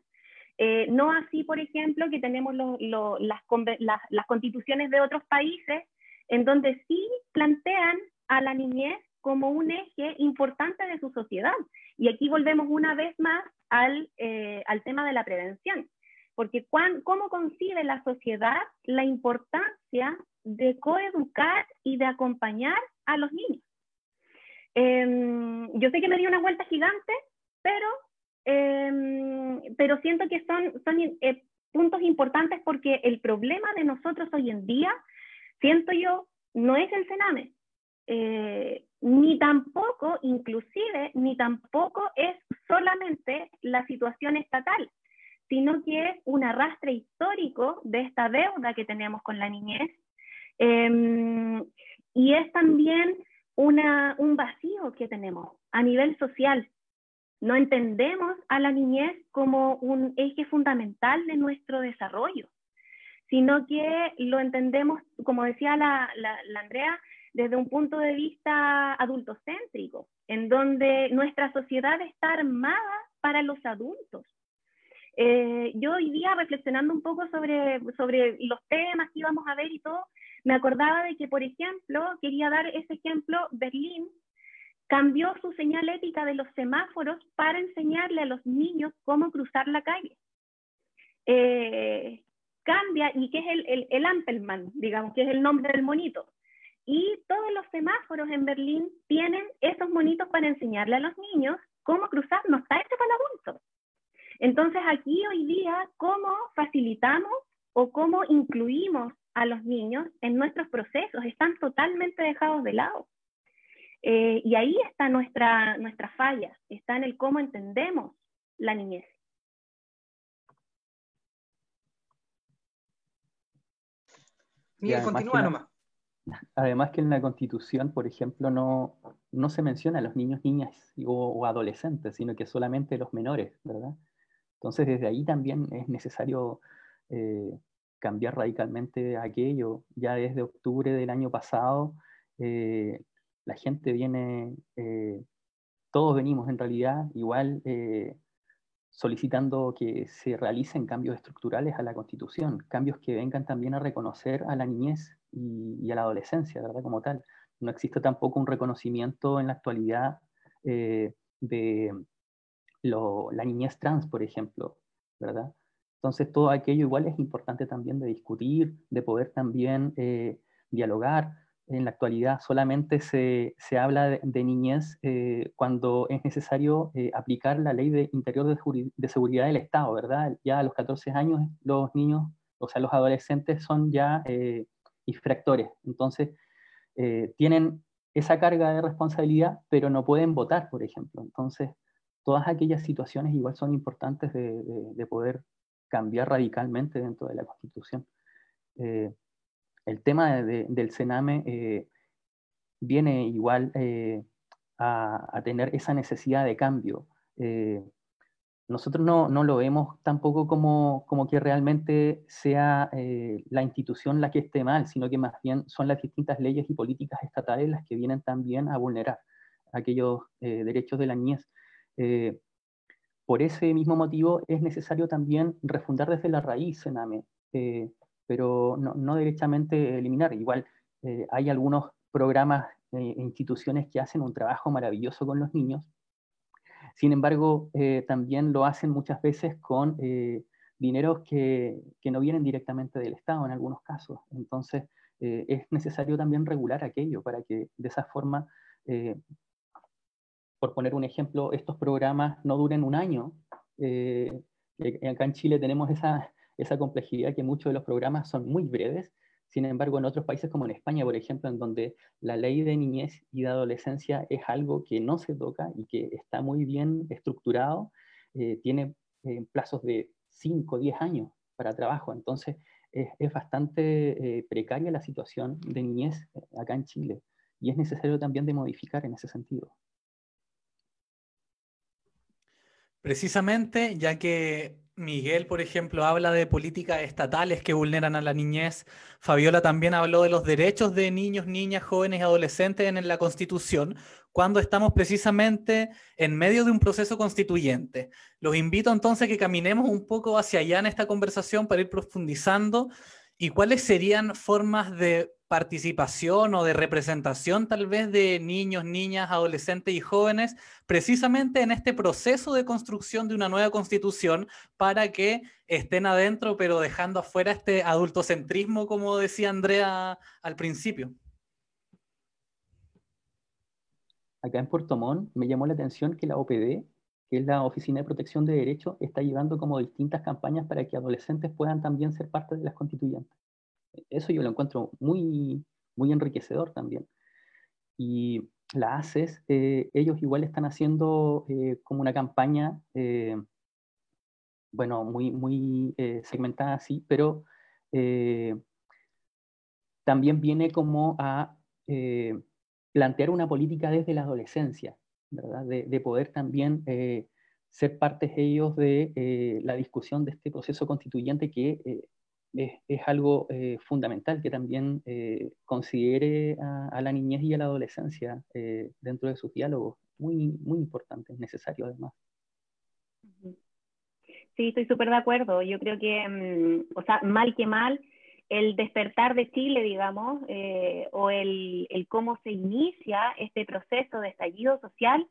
Eh, no así, por ejemplo, que tenemos las, las, constituciones de otros países en donde sí plantean a la niñez como un eje importante de su sociedad. Y aquí volvemos una vez más al, eh, al tema de la prevención, porque ¿cómo concibe la sociedad la importancia de coeducar y de acompañar a los niños? Em, yo sé que me dio una vuelta gigante, pero, em, pero siento que son, son eh, puntos importantes porque el problema de nosotros hoy en día, siento yo, no es el cename, eh, ni tampoco, inclusive, ni tampoco es solamente la situación estatal, sino que es un arrastre histórico de esta deuda que tenemos con la niñez. Em, y es también una, un vacío que tenemos a nivel social. No entendemos a la niñez como un eje fundamental de nuestro desarrollo, sino que lo entendemos, como decía la, la Andrea, desde un punto de vista adultocéntrico, en donde nuestra sociedad está armada para los adultos. Eh, yo hoy día, reflexionando un poco sobre, sobre los temas que íbamos a ver y todo, me acordaba de que, por ejemplo, quería dar ese ejemplo, Berlín cambió su señal ética de los semáforos para enseñarle a los niños cómo cruzar la calle. Eh, cambia, y que es el, el, el Ampelman, digamos, que es el nombre del monito. Y todos los semáforos en Berlín tienen esos monitos para enseñarle a los niños cómo cruzar, no está hecho para adultos. Entonces aquí hoy día, ¿cómo facilitamos o cómo incluimos a los niños en nuestros procesos? Están totalmente dejados de lado. Eh, y ahí está nuestra, nuestra falla, está en el cómo entendemos la niñez. Miguel, continúa nomás. Además que en la Constitución, por ejemplo, no, no se menciona a los niños, niñas o, adolescentes, sino que solamente los menores, ¿verdad? Entonces, desde ahí también es necesario eh, cambiar radicalmente aquello. Ya desde octubre del año pasado, eh, la gente viene, eh, todos venimos en realidad igual solicitando que se realicen cambios estructurales a la Constitución, cambios que vengan también a reconocer a la niñez y, a la adolescencia, ¿verdad? Como tal. No existe tampoco un reconocimiento en la actualidad eh, de la niñez trans, por ejemplo, ¿verdad? Entonces, todo aquello igual es importante también de discutir, de poder también eh, dialogar. En la actualidad solamente se, se habla de, niñez eh, cuando es necesario aplicar la ley de interior de, de, seguridad del Estado, ¿verdad? Ya a los 14 años los niños, o sea, los adolescentes son ya infractores. Entonces, eh, tienen esa carga de responsabilidad, pero no pueden votar, por ejemplo. Entonces, todas aquellas situaciones igual son importantes de, poder cambiar radicalmente dentro de la Constitución. Eh, el tema del Sename eh, viene igual a, a, tener esa necesidad de cambio nosotros no, no, lo vemos tampoco como, como que realmente sea eh, la institución la que esté mal, sino que más bien son las distintas leyes y políticas estatales las que vienen también a vulnerar aquellos eh, derechos de la niñez. Eh, por ese mismo motivo es necesario también refundar desde la raíz Sename, pero no, no, derechamente eliminar. Igual hay algunos programas e instituciones que hacen un trabajo maravilloso con los niños, sin embargo, eh, también lo hacen muchas veces con eh, dineros que, que, no vienen directamente del Estado en algunos casos. Entonces, eh, es necesario también regular aquello para que de esa forma, por poner un ejemplo, estos programas no duren un año. acá en Chile tenemos esa, esa complejidad que muchos de los programas son muy breves sin embargo, en otros países como en España, por ejemplo, en donde la ley de niñez y de adolescencia es algo que no se toca y que está muy bien estructurado, eh, tiene eh, plazos de 5 o 10 años para trabajo. Entonces, es, bastante eh, precaria la situación de niñez acá en Chile y es necesario también de modificar en ese sentido. Precisamente, ya que Miguel, por ejemplo, habla de políticas estatales que vulneran a la niñez. Fabiola también habló de los derechos de niños, niñas, jóvenes y adolescentes en la Constitución, cuando estamos precisamente en medio de un proceso constituyente. Los invito entonces a que caminemos un poco hacia allá en esta conversación para ir profundizando y cuáles serían formas de participación o de representación tal vez de niños, niñas, adolescentes y jóvenes, precisamente en este proceso de construcción de una nueva constitución para que estén adentro, pero dejando afuera este adultocentrismo, como decía Andrea al principio. acá en Puerto Montt me llamó la atención que la OPD, que es la Oficina de Protección de Derechos, está llevando como distintas campañas para que adolescentes puedan también ser parte de las constituyentes. Eso yo lo encuentro muy, muy enriquecedor también. Y la ACES, eh, ellos igual están haciendo eh, como una campaña, eh, bueno, muy, muy segmentada así, pero también viene como a plantear una política desde la adolescencia, De, poder también ser partes ellos de la discusión de este proceso constituyente que es, algo eh, fundamental que también eh, considere a, la niñez y a la adolescencia eh, dentro de sus diálogos. Muy, muy importante, necesario además. Sí, estoy súper de acuerdo. Yo creo que, mm, o sea, mal que mal, el despertar de Chile, digamos, o el, el cómo se inicia este proceso de estallido social,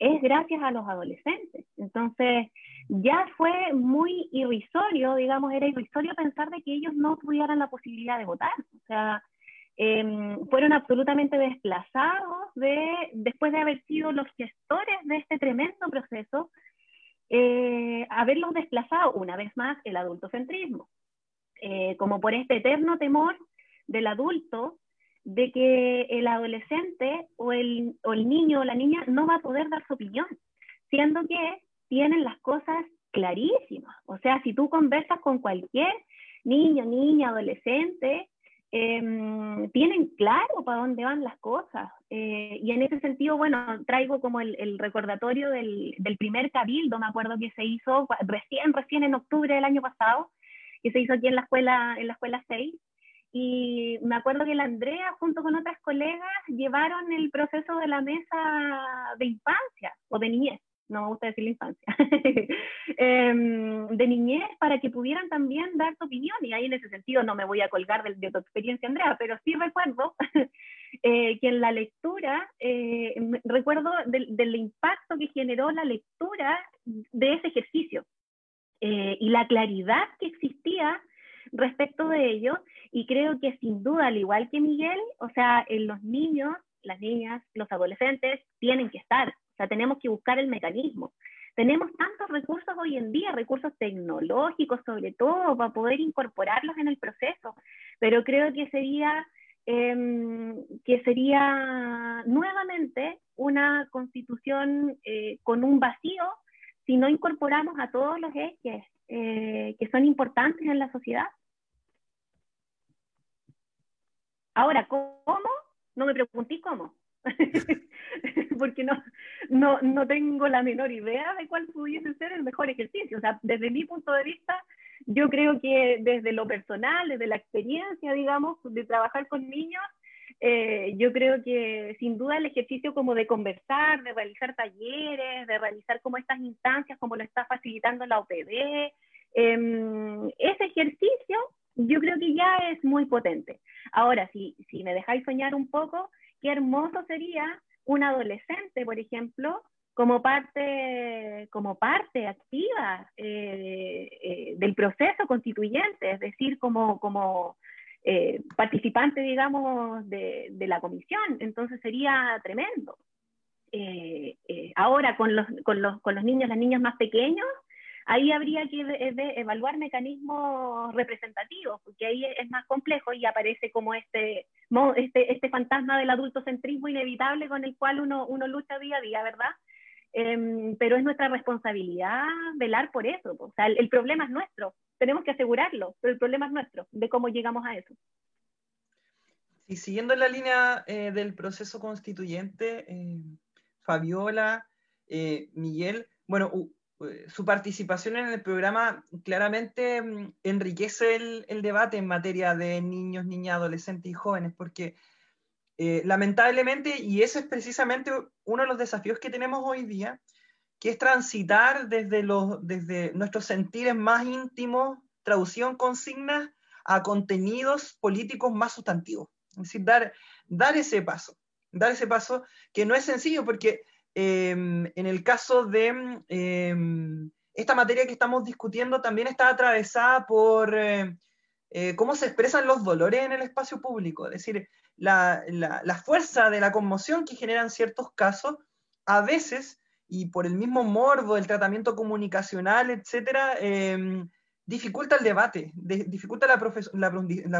es gracias a los adolescentes. Entonces, ya fue muy irrisorio, digamos, era irrisorio pensar de que ellos no tuvieran la posibilidad de votar. O sea, em, fueron absolutamente desplazados de, después de haber sido los gestores de este tremendo proceso, eh, haberlos desplazado una vez más el adultocentrismo, eh, como por este eterno temor del adulto de que el adolescente o el, o el niño o la niña no va a poder dar su opinión, siendo que tienen las cosas clarísimas. O sea, si tú conversas con cualquier niño, niña, adolescente, em, tienen claro para dónde van las cosas. Eh, y en ese sentido, bueno, traigo como el, el recordatorio del, del, primer cabildo, me acuerdo que se hizo recién, recién en octubre del año pasado, que se hizo aquí en la escuela, en la escuela 6, y me acuerdo que la Andrea, junto con otras colegas, llevaron el proceso de la mesa de infancia o de niñez, no me gusta decir la infancia, em, de niñez para que pudieran también dar su opinión. Y ahí en ese sentido no me voy a colgar de, tu experiencia, Andrea, pero sí recuerdo eh, que en la lectura, eh, recuerdo del, del, impacto que generó la lectura de ese ejercicio eh, y la claridad que existía respecto de ello y creo que sin duda, al igual que Miguel, o sea, en los niños, las niñas, los adolescentes tienen que estar, o sea, tenemos que buscar el mecanismo. Tenemos tantos recursos hoy en día, recursos tecnológicos sobre todo, para poder incorporarlos en el proceso, pero creo que sería, em, que sería nuevamente una constitución eh, con un vacío si no incorporamos a todos los ejes eh, que son importantes en la sociedad. Ahora, ¿cómo? No me pregunté cómo. Porque no, no, no tengo la menor idea de cuál pudiese ser el mejor ejercicio. O sea, desde mi punto de vista, yo creo que desde lo personal, desde la experiencia, digamos, de trabajar con niños, eh, yo creo que sin duda el ejercicio como de conversar, de realizar talleres, de realizar como estas instancias, como lo está facilitando la OPD, em, ese ejercicio yo creo que ya es muy potente. Ahora, si, si me dejáis soñar un poco, qué hermoso sería un adolescente, por ejemplo, como parte, como parte activa eh, eh, del proceso constituyente, es decir, como, como eh, participante, digamos, de, la comisión. Entonces sería tremendo. ahora, con los, con, los, con los niños, las niñas más pequeños, ahí habría que evaluar mecanismos representativos, porque ahí es más complejo y aparece como este, este, este fantasma del adultocentrismo inevitable con el cual uno, uno lucha día a día, ¿verdad? Em, pero es nuestra responsabilidad velar por eso. O sea, el, problema es nuestro, tenemos que asegurarlo, pero el problema es nuestro, de cómo llegamos a eso. Y siguiendo la línea eh, del proceso constituyente, eh, Fabiola, eh, Miguel, bueno, su participación en el programa claramente mm, enriquece el, debate en materia de niños, niñas, adolescentes y jóvenes, porque lamentablemente, y ese es precisamente uno de los desafíos que tenemos hoy día, que es transitar desde, los, desde nuestros sentires más íntimos, traducción consignas, a contenidos políticos más sustantivos. Es decir, dar, dar ese paso, dar ese paso que no es sencillo porque Em, en el caso de em, esta materia que estamos discutiendo, también está atravesada por, eh, eh, cómo se expresan los dolores en el espacio público, es decir, la, fuerza de la conmoción que generan ciertos casos, a veces, y por el mismo morbo, el tratamiento comunicacional, etcétera, em, dificulta el debate, dificulta la,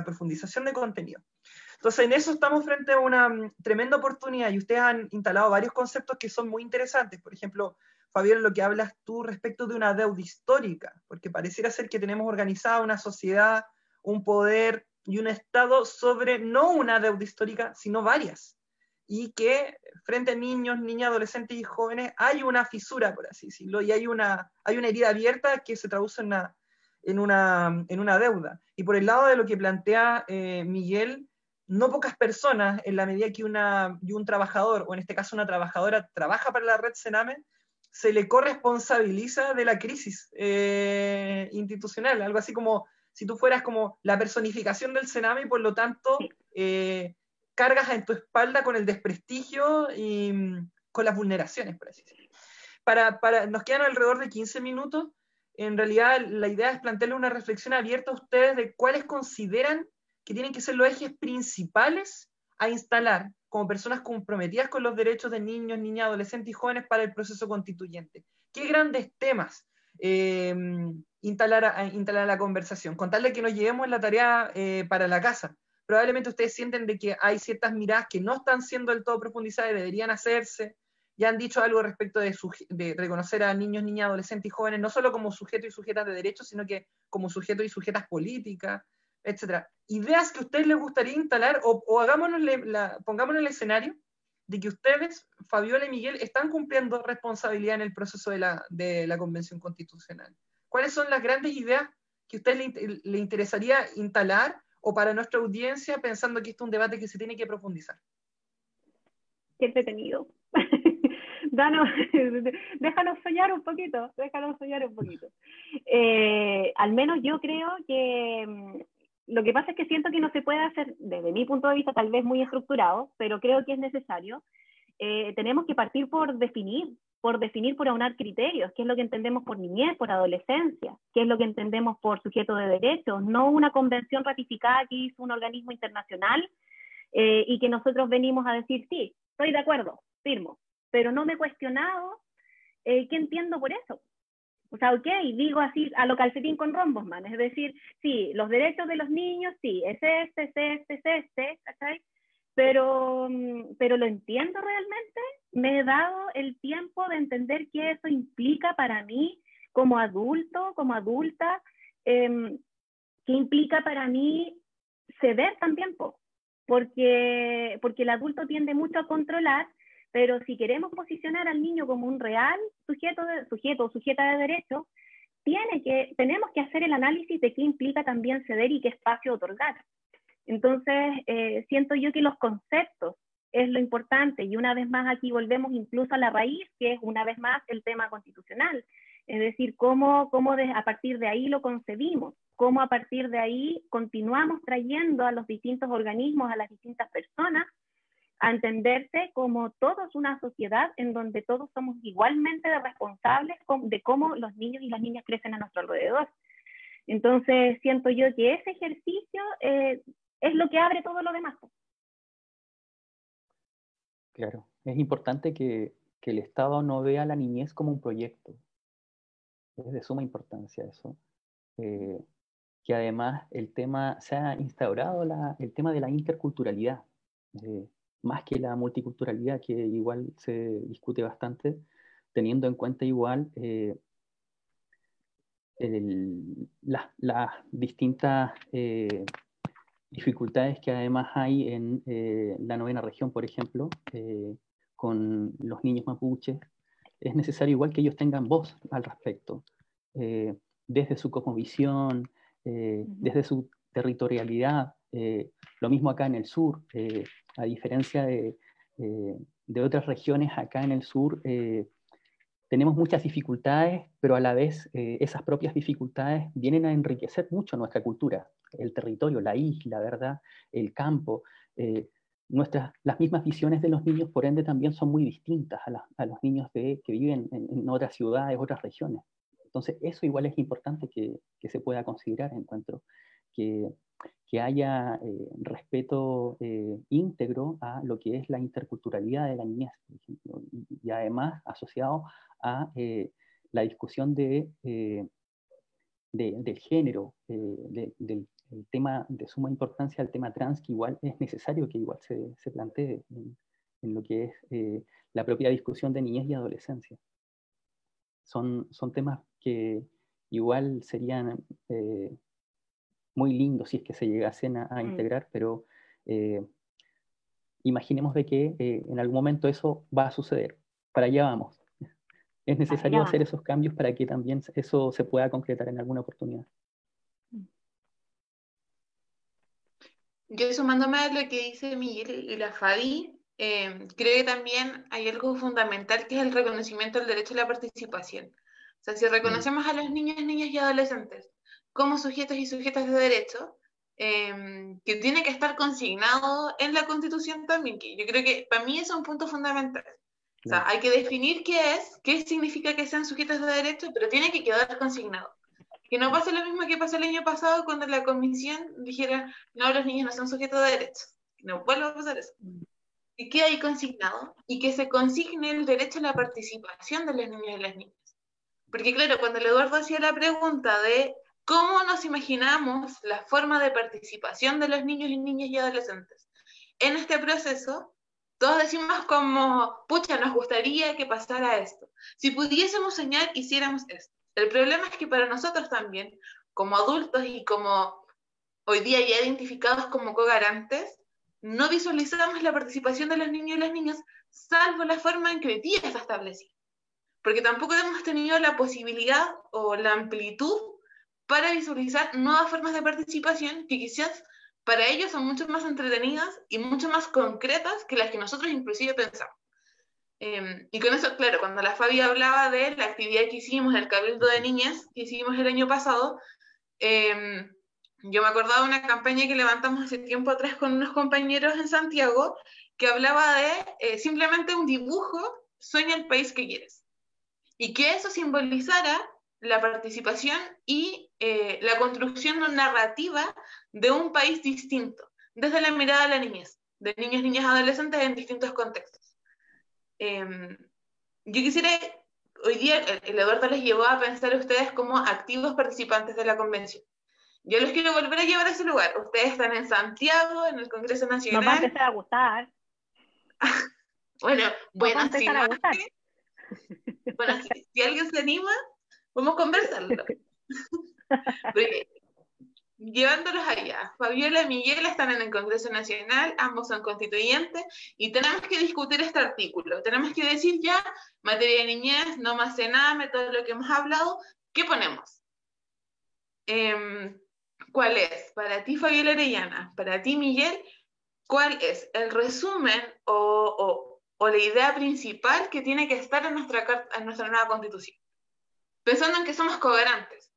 profundización de contenido. Entonces, en eso estamos frente a una mm, tremenda oportunidad y ustedes han instalado varios conceptos que son muy interesantes. Por ejemplo, Fabián, lo que hablas tú respecto de una deuda histórica, porque pareciera ser que tenemos organizada una sociedad un poder y un Estado sobre no una deuda histórica, sino varias. Y que frente a niños, niñas, adolescentes y jóvenes hay una fisura, por así decirlo, y hay una, hay una herida abierta que se traduce en una, en una, en una deuda. Y por el lado de lo que plantea eh, Miguel, no pocas personas, en la medida que una, y un trabajador, o en este caso una trabajadora, trabaja para la red Sename, se le corresponsabiliza de la crisis eh, institucional, algo así como si tú fueras como la personificación del Sename y por lo tanto eh, cargas en tu espalda con el desprestigio y mm, con las vulneraciones, por así decirlo. Para, para, nos quedan alrededor de 15 minutos. En realidad, la idea es plantearle una reflexión abierta a ustedes de cuáles consideran que tienen que ser los ejes principales a instalar como personas comprometidas con los derechos de niños, niñas, adolescentes y jóvenes para el proceso constituyente. ¿Qué grandes temas eh, instalar, a, instalar la conversación, contarle que nos llevemos la tarea eh, para la casa. Probablemente ustedes sienten de que hay ciertas miradas que no están siendo del todo profundizadas y deberían hacerse. Ya han dicho algo respecto de, reconocer a niños, niñas, adolescentes y jóvenes, no solo como sujetos y sujetas de derechos, sino que como sujetos y sujetas políticas, etc. Ideas que a ustedes les gustaría instalar o, o hagámonos la, pongámonos el escenario de que ustedes, Fabiola y Miguel, están cumpliendo responsabilidad en el proceso de la, de la Convención Constitucional. ¿Cuáles son las grandes ideas que a usted le, interesaría instalar o para nuestra audiencia pensando que esto es un debate que se tiene que profundizar? Qué entretenido. Danos, déjanos soñar un poquito, déjanos soñar un poquito. Eh, al menos yo creo que mm, lo que pasa es que siento que no se puede hacer, desde mi punto de vista, tal vez muy estructurado, pero creo que es necesario. Eh, tenemos que partir por definir por definir, por aunar criterios, qué es lo que entendemos por niñez, por adolescencia, qué es lo que entendemos por sujeto de derechos, no una convención ratificada que hizo un organismo internacional eh, y que nosotros venimos a decir, sí, estoy de acuerdo, firmo, pero no me he cuestionado eh, qué entiendo por eso. O sea, ok, digo así a lo calcetín con rombos, man, es decir, sí, los derechos de los niños, sí, es este, es este, es este, ¿cachai? pero, mm, pero lo entiendo realmente, me he dado el tiempo de entender qué eso implica para mí como adulto, como adulta, eh, qué implica para mí ceder también, porque, porque el adulto tiende mucho a controlar, pero si queremos posicionar al niño como un real sujeto, de, sujeto o sujeta de derecho, tiene que, tenemos que hacer el análisis de qué implica también ceder y qué espacio otorgar. Entonces, eh, siento yo que los conceptos es lo importante y una vez más aquí volvemos incluso a la raíz, que es una vez más el tema constitucional, es decir, cómo, cómo a partir de ahí lo concebimos, cómo a partir de ahí continuamos trayendo a los distintos organismos, a las distintas personas, a entenderse como todos una sociedad en donde todos somos igualmente responsables de cómo los niños y las niñas crecen a nuestro alrededor. Entonces, siento yo que ese ejercicio eh, es lo que abre todo lo demás. Claro, es importante que, el Estado no vea la niñez como un proyecto. Es de suma importancia eso. Eh, que además el tema, se ha instaurado el tema de la interculturalidad, eh, más que la multiculturalidad, que igual se discute bastante, teniendo en cuenta igual eh, las distintas dificultades que además hay en eh, la novena región, por ejemplo, eh, con los niños mapuches, es necesario igual que ellos tengan voz al respecto, eh, desde su cosmovisión, desde su territorialidad, lo mismo acá en el sur, a diferencia de, de, otras regiones acá en el sur, tenemos muchas dificultades, pero a la vez esas propias dificultades vienen a enriquecer mucho nuestra cultura el territorio, la isla, ¿verdad? El campo. Eh, nuestras, las mismas visiones de los niños, por ende, también son muy distintas a, los niños de, que viven en, otras ciudades, otras regiones. Entonces, eso igual es importante que, se pueda considerar, encuentro. que, haya eh, respeto eh, íntegro a lo que es la interculturalidad de la niñez, por ejemplo, y, además asociado a la discusión de, del género, del tema de suma importancia al tema trans, que igual es necesario que igual se, se plantee en, en, lo que es la propia discusión de niñez y adolescencia. Son, son temas que igual serían muy lindo si es que se llegasen a, mm. integrar, pero eh, imaginemos de que eh, en algún momento eso va a suceder. Para allá vamos. Es necesario hacer esos cambios para que también eso se pueda concretar en alguna oportunidad. Yo sumándome a lo que dice Miguel y la Fabi, eh, creo que también hay algo fundamental que es el reconocimiento del derecho a la participación. O sea, si mm. reconocemos a los niños, niñas y adolescentes como sujetos y sujetas de derecho, em, que tiene que estar consignado en la Constitución también, que yo creo que para mí es un punto fundamental. O sea, hay que definir qué es, qué significa que sean sujetos de derecho, pero tiene que quedar consignado. Que no pase lo mismo que pasó el año pasado cuando la comisión dijera, no, los niños no son sujetos de derecho. No vuelva a pasar eso. Que quede ahí consignado y que se consigne el derecho a la participación de los niños y las niñas. Porque claro, cuando el Eduardo hacía la pregunta de ¿Cómo nos imaginamos la forma de participación de los niños y niñas y adolescentes? En este proceso, todos decimos como, pucha, nos gustaría que pasara esto. Si pudiésemos soñar, hiciéramos esto. El problema es que para nosotros también, como adultos y como hoy día ya identificados como co-garantes, no visualizamos la participación de los niños y las niñas, salvo la forma en que hoy día está establecida. Porque tampoco hemos tenido la posibilidad o la amplitud para visualizar nuevas formas de participación que quizás para ellos son mucho más entretenidas y mucho más concretas que las que nosotros inclusive pensamos. Em, y con eso, claro, cuando la Fabi hablaba de la actividad que hicimos, el Cabildo de Niñas, que hicimos el año pasado, em, yo me acordaba de una campaña que levantamos hace tiempo atrás con unos compañeros en Santiago, que hablaba de eh, simplemente un dibujo, sueña el país que quieres. Y que eso simbolizara la participación y eh, la construcción narrativa de un país distinto, desde la mirada de la niñez, de niños, niñas, adolescentes en distintos contextos. Em, yo quisiera, hoy día el, Eduardo les llevó a pensar a ustedes como activos participantes de la convención. Yo les quiero volver a llevar a ese lugar. Ustedes están en Santiago, en el Congreso Nacional. Empezar a gustar. bueno, bueno, si, bueno si alguien se anima, Vamos a conversarlo. llevándolos allá. Fabiola y Miguel están en el Congreso Nacional, ambos son constituyentes, y tenemos que discutir este artículo. Tenemos que decir ya, materia de niñez, no más cename, todo lo que hemos hablado, ¿qué ponemos? Em, ¿Cuál es? Para ti, Fabiola Arellana, para ti, Miguel, ¿cuál es el resumen o, o la idea principal que tiene que estar en nuestra, en nuestra nueva constitución? pensando en que somos coherentes.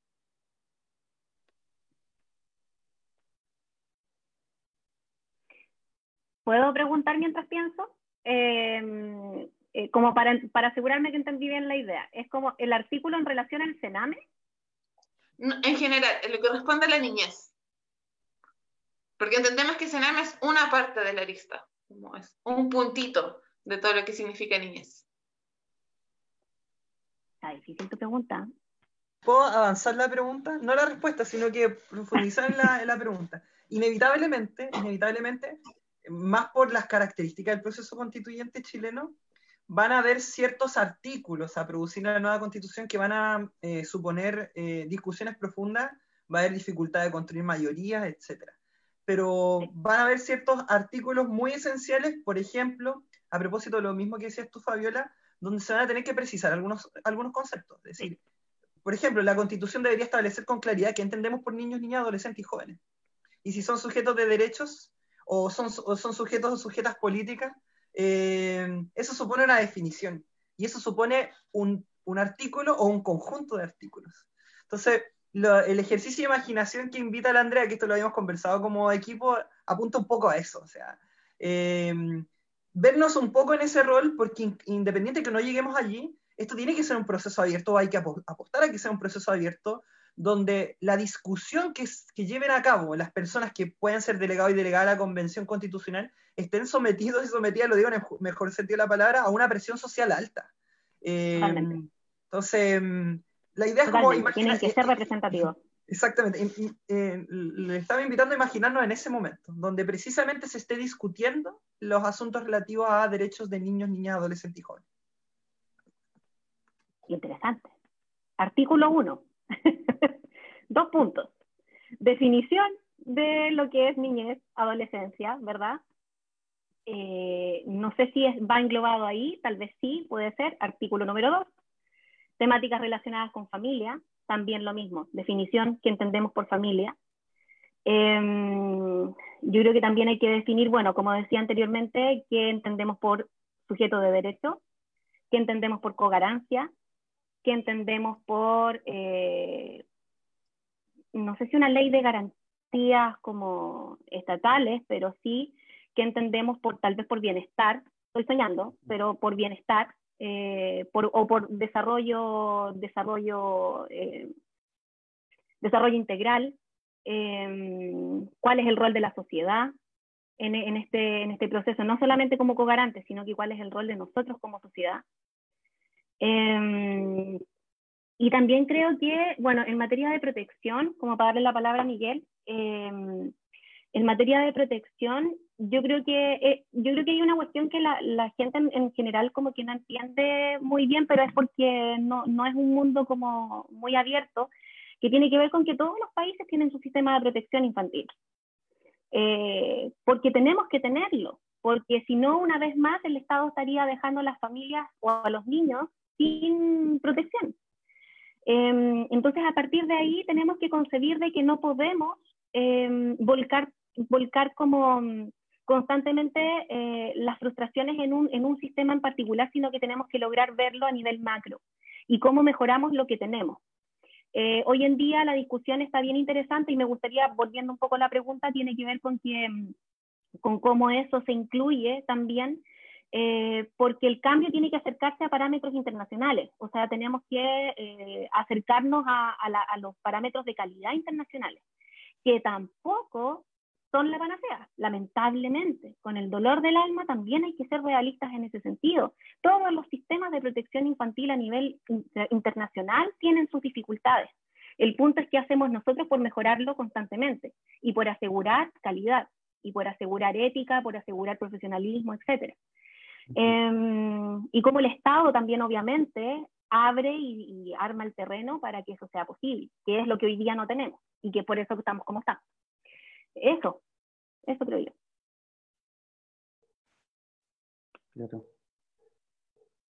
¿Puedo preguntar mientras pienso? Em, eh, como para, para, asegurarme que entendí bien la idea. ¿Es como el artículo en relación al Sename? en general, lo que corresponde a la niñez. Porque entendemos que Sename es una parte de la lista, como es un puntito de todo lo que significa niñez. Está difícil tu pregunta. ¿Puedo avanzar la pregunta? No la respuesta, sino que profundizar en la, en la pregunta. Inevitablemente, inevitablemente, más por las características del proceso constituyente chileno, van a haber ciertos artículos a producir la nueva constitución que van a eh, suponer eh, discusiones profundas, va a haber dificultad de construir mayorías, etc. Pero van a haber ciertos artículos muy esenciales, por ejemplo, a propósito de lo mismo que decías tú, Fabiola, donde se van a tener que precisar algunos, algunos conceptos. Es decir, por ejemplo, la constitución debería establecer con claridad qué entendemos por niños, niñas, adolescentes y jóvenes. Y si son sujetos de derechos o son, son sujetos o sujetas políticas, eh, eso supone una definición. Y eso supone un, un, artículo o un conjunto de artículos. Entonces, el ejercicio de imaginación que invita a la Andrea, que esto lo habíamos conversado como equipo, apunta un poco a eso. O sea, eh, vernos un poco en ese rol, porque independiente que no lleguemos allí, esto tiene que ser un proceso abierto, hay que apostar a que sea un proceso abierto, donde la discusión que, que lleven a cabo las personas que pueden ser delegados y delegadas a la Convención Constitucional estén sometidos y sometidas, lo digo en el mejor sentido de la palabra, a una presión social alta. Eh, entonces, mm, la idea es como imaginar... Tienen que ser representativos. Exactamente. le estaba invitando a imaginarnos en ese momento, donde precisamente se esté discutiendo los asuntos relativos a derechos de niños, niñas, adolescentes y jóvenes. Interesante. Artículo 1. Dos puntos. Definición de lo que es niñez, adolescencia, ¿verdad? Eh, no sé si es, va englobado ahí, tal vez sí, puede ser. Artículo número 2. Temáticas relacionadas con familia, también lo mismo. Definición que entendemos por familia. Em, yo creo que también hay que definir, bueno, como decía anteriormente, qué entendemos por sujeto de derecho, qué entendemos por cogarancia, qué entendemos por, eh, no sé si una ley de garantías como estatales, pero sí que entendemos por tal vez por bienestar, estoy soñando, pero por bienestar, eh, por, o por desarrollo, desarrollo, eh, desarrollo integral, em, cuál es el rol de la sociedad en, en, este, en este proceso, no solamente como cogarante, sino que cuál es el rol de nosotros como sociedad. Em, y también creo que, bueno, en materia de protección, como para darle la palabra a Miguel, em, en materia de protección, yo creo que, eh, yo creo que hay una cuestión que la, gente en, general como que no entiende muy bien, pero es porque no, no es un mundo como muy abierto, que tiene que ver con que todos los países tienen su sistema de protección infantil. Eh, porque tenemos que tenerlo, porque si no, una vez más, el Estado estaría dejando a las familias o a los niños sin protección. Em, entonces, a partir de ahí, tenemos que concebir de que no podemos em, volcar, volcar como mm, constantemente eh, las frustraciones en un, en un sistema en particular, sino que tenemos que lograr verlo a nivel macro y cómo mejoramos lo que tenemos. Eh, hoy en día la discusión está bien interesante y me gustaría, volviendo un poco a la pregunta, tiene que ver con, que, mm, con cómo eso se incluye también eh, porque el cambio tiene que acercarse a parámetros internacionales, o sea, tenemos que eh, acercarnos a, los parámetros de calidad internacionales, que tampoco son la panacea, lamentablemente. Con el dolor del alma también hay que ser realistas en ese sentido. Todos los sistemas de protección infantil a nivel internacional tienen sus dificultades. El punto es qué hacemos nosotros por mejorarlo constantemente y por asegurar calidad y por asegurar ética, por asegurar profesionalismo, etcétera. Em, y como el Estado también obviamente abre y, arma el terreno para que eso sea posible, que es lo que hoy día no tenemos y que por eso estamos como estamos. Eso, eso creo yo. Claro.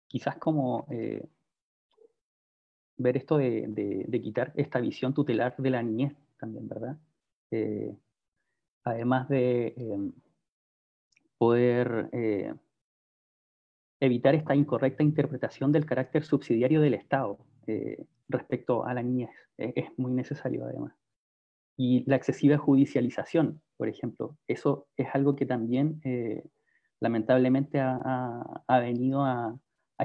Quizás como eh, ver esto de, quitar esta visión tutelar de la niñez también, ¿verdad? Eh, además de em, poder eh, evitar esta incorrecta interpretación del carácter subsidiario del Estado eh, respecto a la niñez. es muy necesario además. Y la excesiva judicialización, por ejemplo, eso es algo que también eh, lamentablemente ha, venido a,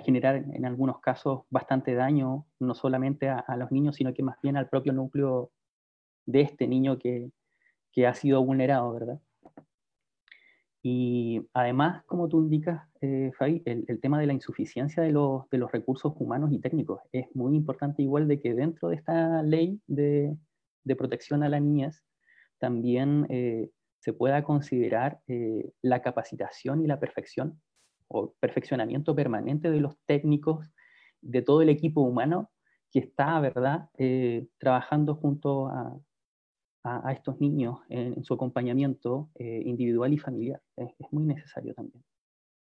generar en algunos casos bastante daño, no solamente a, los niños, sino que más bien al propio núcleo de este niño que, que ha sido vulnerado, ¿verdad? Y además, como tú indicas, eh, Fabi, el, tema de la insuficiencia de los, de los, recursos humanos y técnicos es muy importante, igual de que dentro de esta ley de, de protección a la niñez también eh, se pueda considerar eh, la capacitación y la perfección o perfeccionamiento permanente de los técnicos, de todo el equipo humano que está, ¿verdad?, eh, trabajando junto a, a, estos niños en, su acompañamiento eh, individual y familiar. Es, muy necesario también.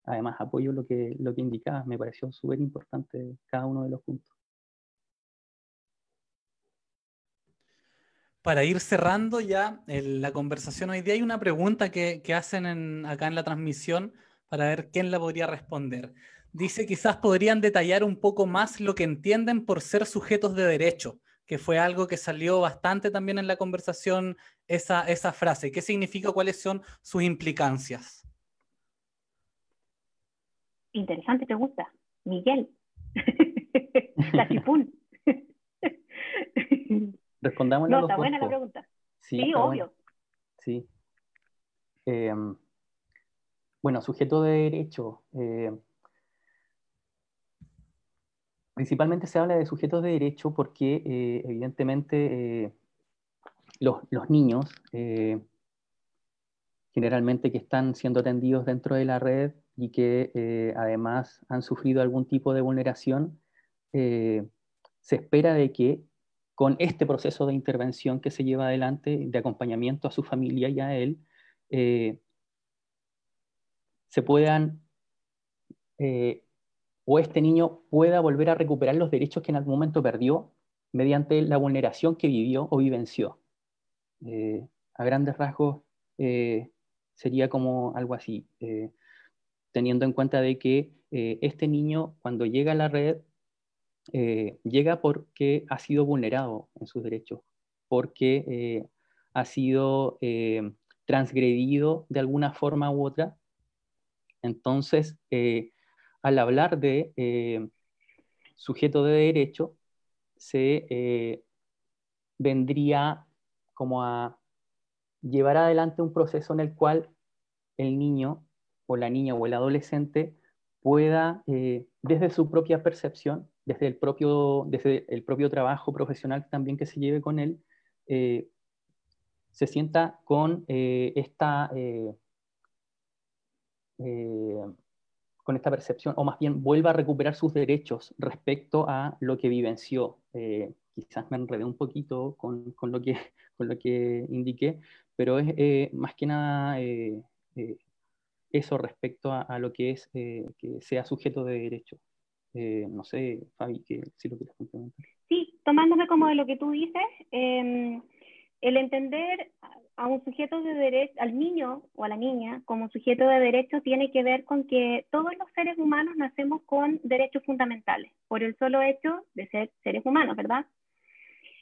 Además, apoyo lo que, lo que indicabas, me pareció súper importante cada uno de los puntos. Para ir cerrando ya la conversación hoy día, hay una pregunta que, que hacen acá en la transmisión para ver quién la podría responder. Dice, quizás podrían detallar un poco más lo que entienden por ser sujetos de derecho que fue algo que salió bastante también en la conversación, esa, esa frase. ¿Qué significa? ¿Cuáles son sus implicancias? Interesante pregunta. Miguel. la chipún. Respondamos No, está buena la pregunta. Sí, obvio. Sí. Eh, bueno, sujeto de derecho. eh, principalmente se habla de sujetos de derecho porque eh, evidentemente eh, los, los niños, eh, generalmente que están siendo atendidos dentro de la red y que además han sufrido algún tipo de vulneración, se espera de que con este proceso de intervención que se lleva adelante, de acompañamiento a su familia y a él, se puedan, o este niño pueda volver a recuperar los derechos que en algún momento perdió mediante la vulneración que vivió o vivenció. Eh, a grandes rasgos eh, sería como algo así, eh, teniendo en cuenta de que este niño cuando llega a la red llega porque ha sido vulnerado en sus derechos, porque ha sido transgredido de alguna forma u otra. Entonces, al hablar de eh, sujeto de derecho, se eh, vendría como a llevar adelante un proceso en el cual el niño o la niña o el adolescente pueda, eh, desde su propia percepción, desde el propio, desde el propio trabajo profesional también que se lleve con él, se sienta con esta con esta percepción, o más bien vuelva a recuperar sus derechos respecto a lo que vivenció. Eh, quizás me enredé un poquito con, con, lo, que, con lo que indiqué, pero es eh, más que nada eh, eso respecto a, lo que es que sea sujeto de derecho. no sé, Fabi, que, si lo quieres complementar. Sí, tomándome como de lo que tú dices, eh, el entender a un sujeto de derecho, al niño o a la niña como sujeto de derecho tiene que ver con que todos los seres humanos nacemos con derechos fundamentales, por el solo hecho de ser seres humanos, ¿verdad?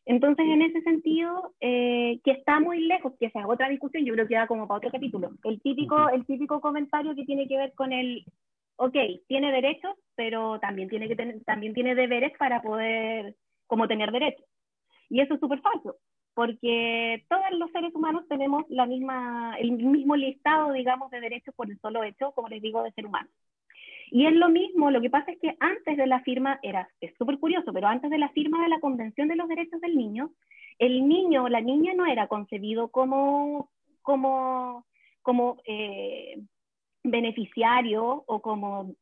Entonces, en ese sentido, eh, que está muy lejos, que esa es otra discusión, yo creo que da como para otro capítulo, el típico, el típico comentario que tiene que ver con el, ok, tiene derechos, pero también tiene, que tener, también tiene deberes para poder, como tener derechos. Y eso es súper falso, porque todos los seres humanos tenemos la misma, el mismo listado, digamos, de derechos por el solo hecho, como les digo, de ser humano. Y es lo mismo, lo que pasa es que antes de la firma, era, es súper curioso, pero antes de la firma de la Convención de los Derechos del Niño, el niño o la niña no era concebido como, como, como eh, beneficiario o como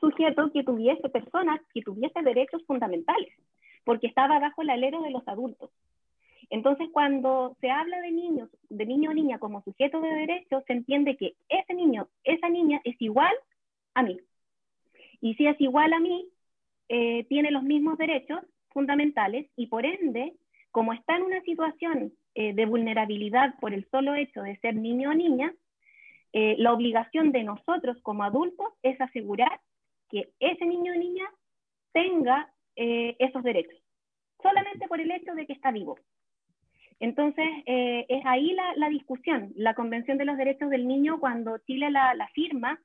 sujeto que tuviese personas, que tuviese derechos fundamentales, porque estaba bajo el alero de los adultos. Entonces, cuando se habla de niños, de niño o niña como sujeto de derecho, se entiende que ese niño, esa niña es igual a mí. Y si es igual a mí, eh, tiene los mismos derechos fundamentales y por ende, como está en una situación eh, de vulnerabilidad por el solo hecho de ser niño o niña, eh, la obligación de nosotros como adultos es asegurar que ese niño o niña tenga esos derechos, solamente por el hecho de que está vivo. Entonces, eh, es ahí la, discusión. La Convención de los Derechos del Niño, cuando Chile la, la firma,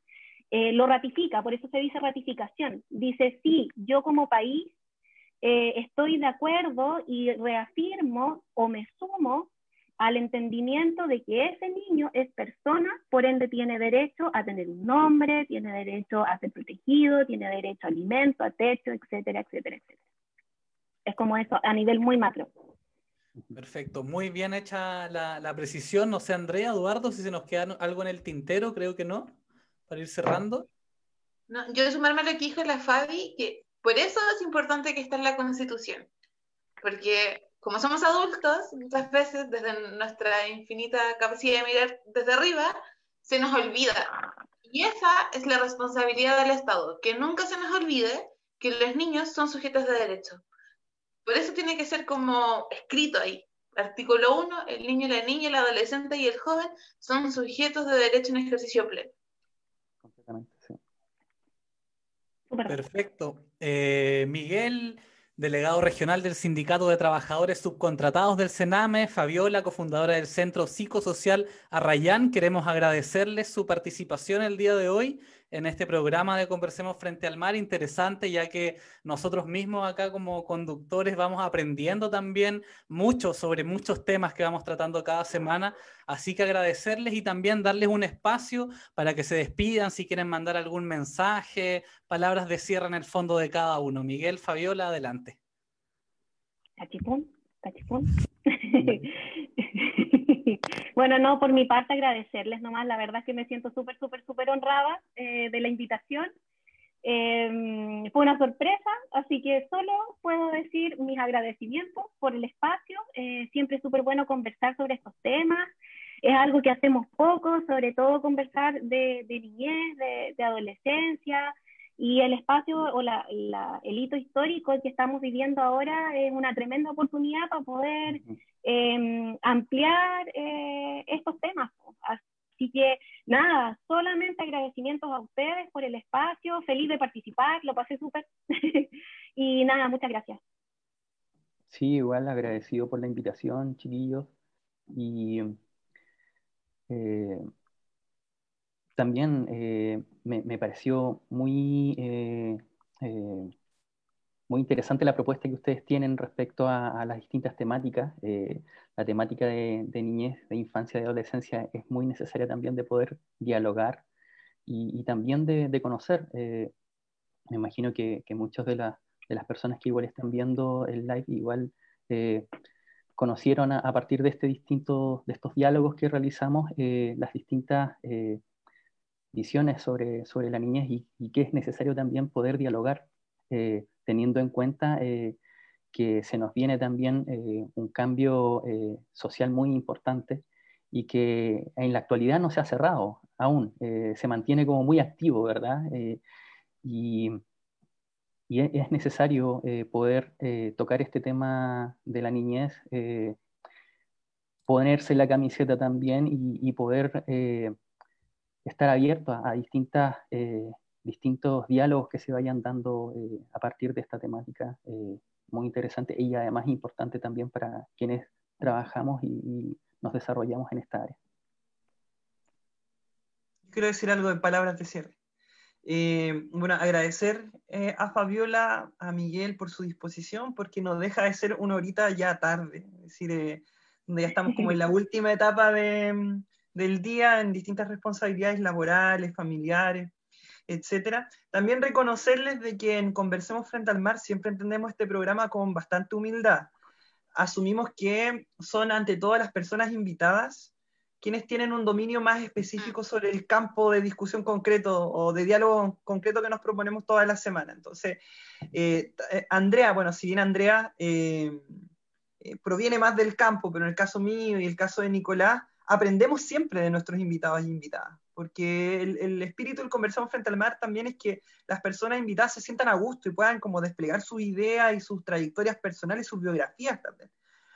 eh, lo ratifica, por eso se dice ratificación. Dice, sí, yo como país eh, estoy de acuerdo y reafirmo o me sumo al entendimiento de que ese niño es persona, por ende tiene derecho a tener un nombre, tiene derecho a ser protegido, tiene derecho a alimento, a techo, etcétera, etcétera, etcétera. Es como eso, a nivel muy macro. Perfecto, muy bien hecha la, la, precisión. No sé, Andrea, Eduardo, si se nos queda algo en el tintero, creo que no, para ir cerrando. No, yo de sumarme a lo que dijo la Fabi, que por eso es importante que esté en la Constitución, porque como somos adultos, muchas veces desde nuestra infinita capacidad de mirar desde arriba, se nos olvida. Y esa es la responsabilidad del Estado, que nunca se nos olvide que los niños son sujetos de derecho. Por eso tiene que ser como escrito ahí. Artículo 1, el niño, la niña, el adolescente y el joven son sujetos de derecho en ejercicio pleno. Completamente, sí. Perfecto. Eh, Miguel, delegado regional del Sindicato de Trabajadores Subcontratados del Sename, Fabiola, cofundadora del Centro Psicosocial Arrayán, queremos agradecerles su participación el día de hoy en este programa de Conversemos Frente al Mar, interesante ya que nosotros mismos acá como conductores vamos aprendiendo también mucho sobre muchos temas que vamos tratando cada semana, así que agradecerles y también darles un espacio para que se despidan si quieren mandar algún mensaje, palabras de cierre en el fondo de cada uno. Miguel, Fabiola, adelante. Cachipún, bueno, no, por mi parte agradecerles nomás, la verdad es que me siento súper, súper, súper honrada eh, de la invitación. Em, fue una sorpresa, así que solo puedo decir mis agradecimientos por el espacio. Eh, siempre es súper bueno conversar sobre estos temas. Es algo que hacemos poco, sobre todo conversar de, niñez, de, adolescencia, y el espacio o el hito histórico que estamos viviendo ahora es una tremenda oportunidad para poder Em, ampliar eh, estos temas. Así que nada, solamente agradecimientos a ustedes por el espacio, feliz de participar, lo pasé súper. y nada, muchas gracias. Sí, igual agradecido por la invitación, chiquillos. Y eh, también eh, me, me, pareció muy muy interesante la propuesta que ustedes tienen respecto a, las distintas temáticas. Eh, la temática de, niñez, de infancia, de adolescencia es muy necesaria también de poder dialogar y, también de, conocer. Eh, me imagino que, muchas de, las personas que igual están viendo el live igual eh, conocieron a, partir de, este distinto, de estos diálogos que realizamos las distintas visiones sobre, sobre la niñez y, y que es necesario también poder dialogar teniendo en cuenta eh, que se nos viene también eh, un cambio eh, social muy importante y que en la actualidad no se ha cerrado aún, se mantiene como muy activo, ¿verdad? y, y, es necesario poder tocar este tema de la niñez, ponerse la camiseta también y, poder estar abierto a, a distintas distintos diálogos que se vayan dando eh, a partir de esta temática, eh, muy interesante y además importante también para quienes trabajamos y, nos desarrollamos en esta área. Quiero decir algo de palabras de cierre. Eh, bueno, agradecer a Fabiola, a Miguel por su disposición, porque nos deja de ser una horita ya tarde, es decir, donde ya estamos como en la última etapa de, del día en distintas responsabilidades laborales, familiares etcétera. También reconocerles de que en Conversemos Frente al Mar siempre entendemos este programa con bastante humildad. Asumimos que son ante todas las personas invitadas quienes tienen un dominio más específico mm. sobre el campo de discusión concreto o de diálogo concreto que nos proponemos toda la semana. Entonces, eh, eh, Andrea, bueno, si bien Andrea eh, proviene más del campo, pero en el caso mío y el caso de Nicolás, aprendemos siempre de nuestros invitados e invitadas porque el, espíritu del Conversamos Frente al Mar también es que las personas invitadas se sientan a gusto y puedan como desplegar sus ideas y sus trayectorias personales, sus biografías también.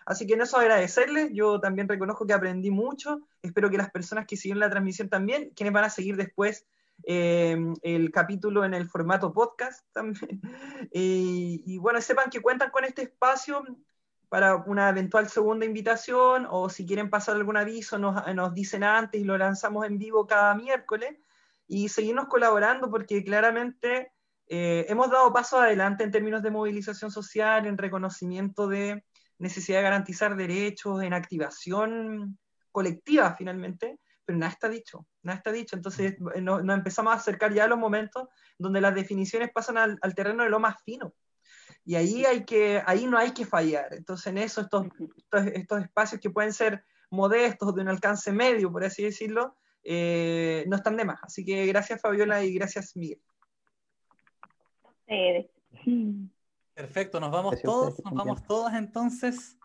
Así que en eso agradecerles, yo también reconozco que aprendí mucho, espero que las personas que siguen la transmisión también, quienes van a seguir después eh, el capítulo en el formato podcast también, y, y bueno, sepan que cuentan con este espacio para una eventual segunda invitación o si quieren pasar algún aviso nos, dicen antes y lo lanzamos en vivo cada miércoles y seguirnos colaborando porque claramente eh, hemos dado pasos adelante en términos de movilización social, en reconocimiento de necesidad de garantizar derechos, en activación colectiva finalmente, pero nada está dicho, nada está dicho. Entonces nos, empezamos a acercar ya a los momentos donde las definiciones pasan al terreno de lo más fino y ahí, hay que, ahí no hay que fallar. Entonces, en eso, estos, estos, espacios que pueden ser modestos, de un alcance medio, por así decirlo, eh, no están de más. Así que gracias, Fabiola, y gracias, Miguel. Perfecto, nos vamos todos, nos vamos todos entonces.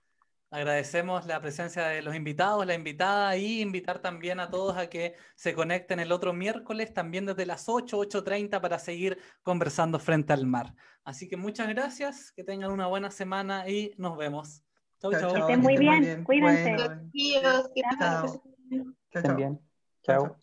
Agradecemos la presencia de los invitados, la invitada y invitar también a todos a que se conecten el otro miércoles, también desde las 8, 8.30 para seguir conversando frente al mar. Así que muchas gracias, que tengan una buena semana y nos vemos. Chau, chau. Que estén muy bien, cuídense. Bueno, chao. Chao.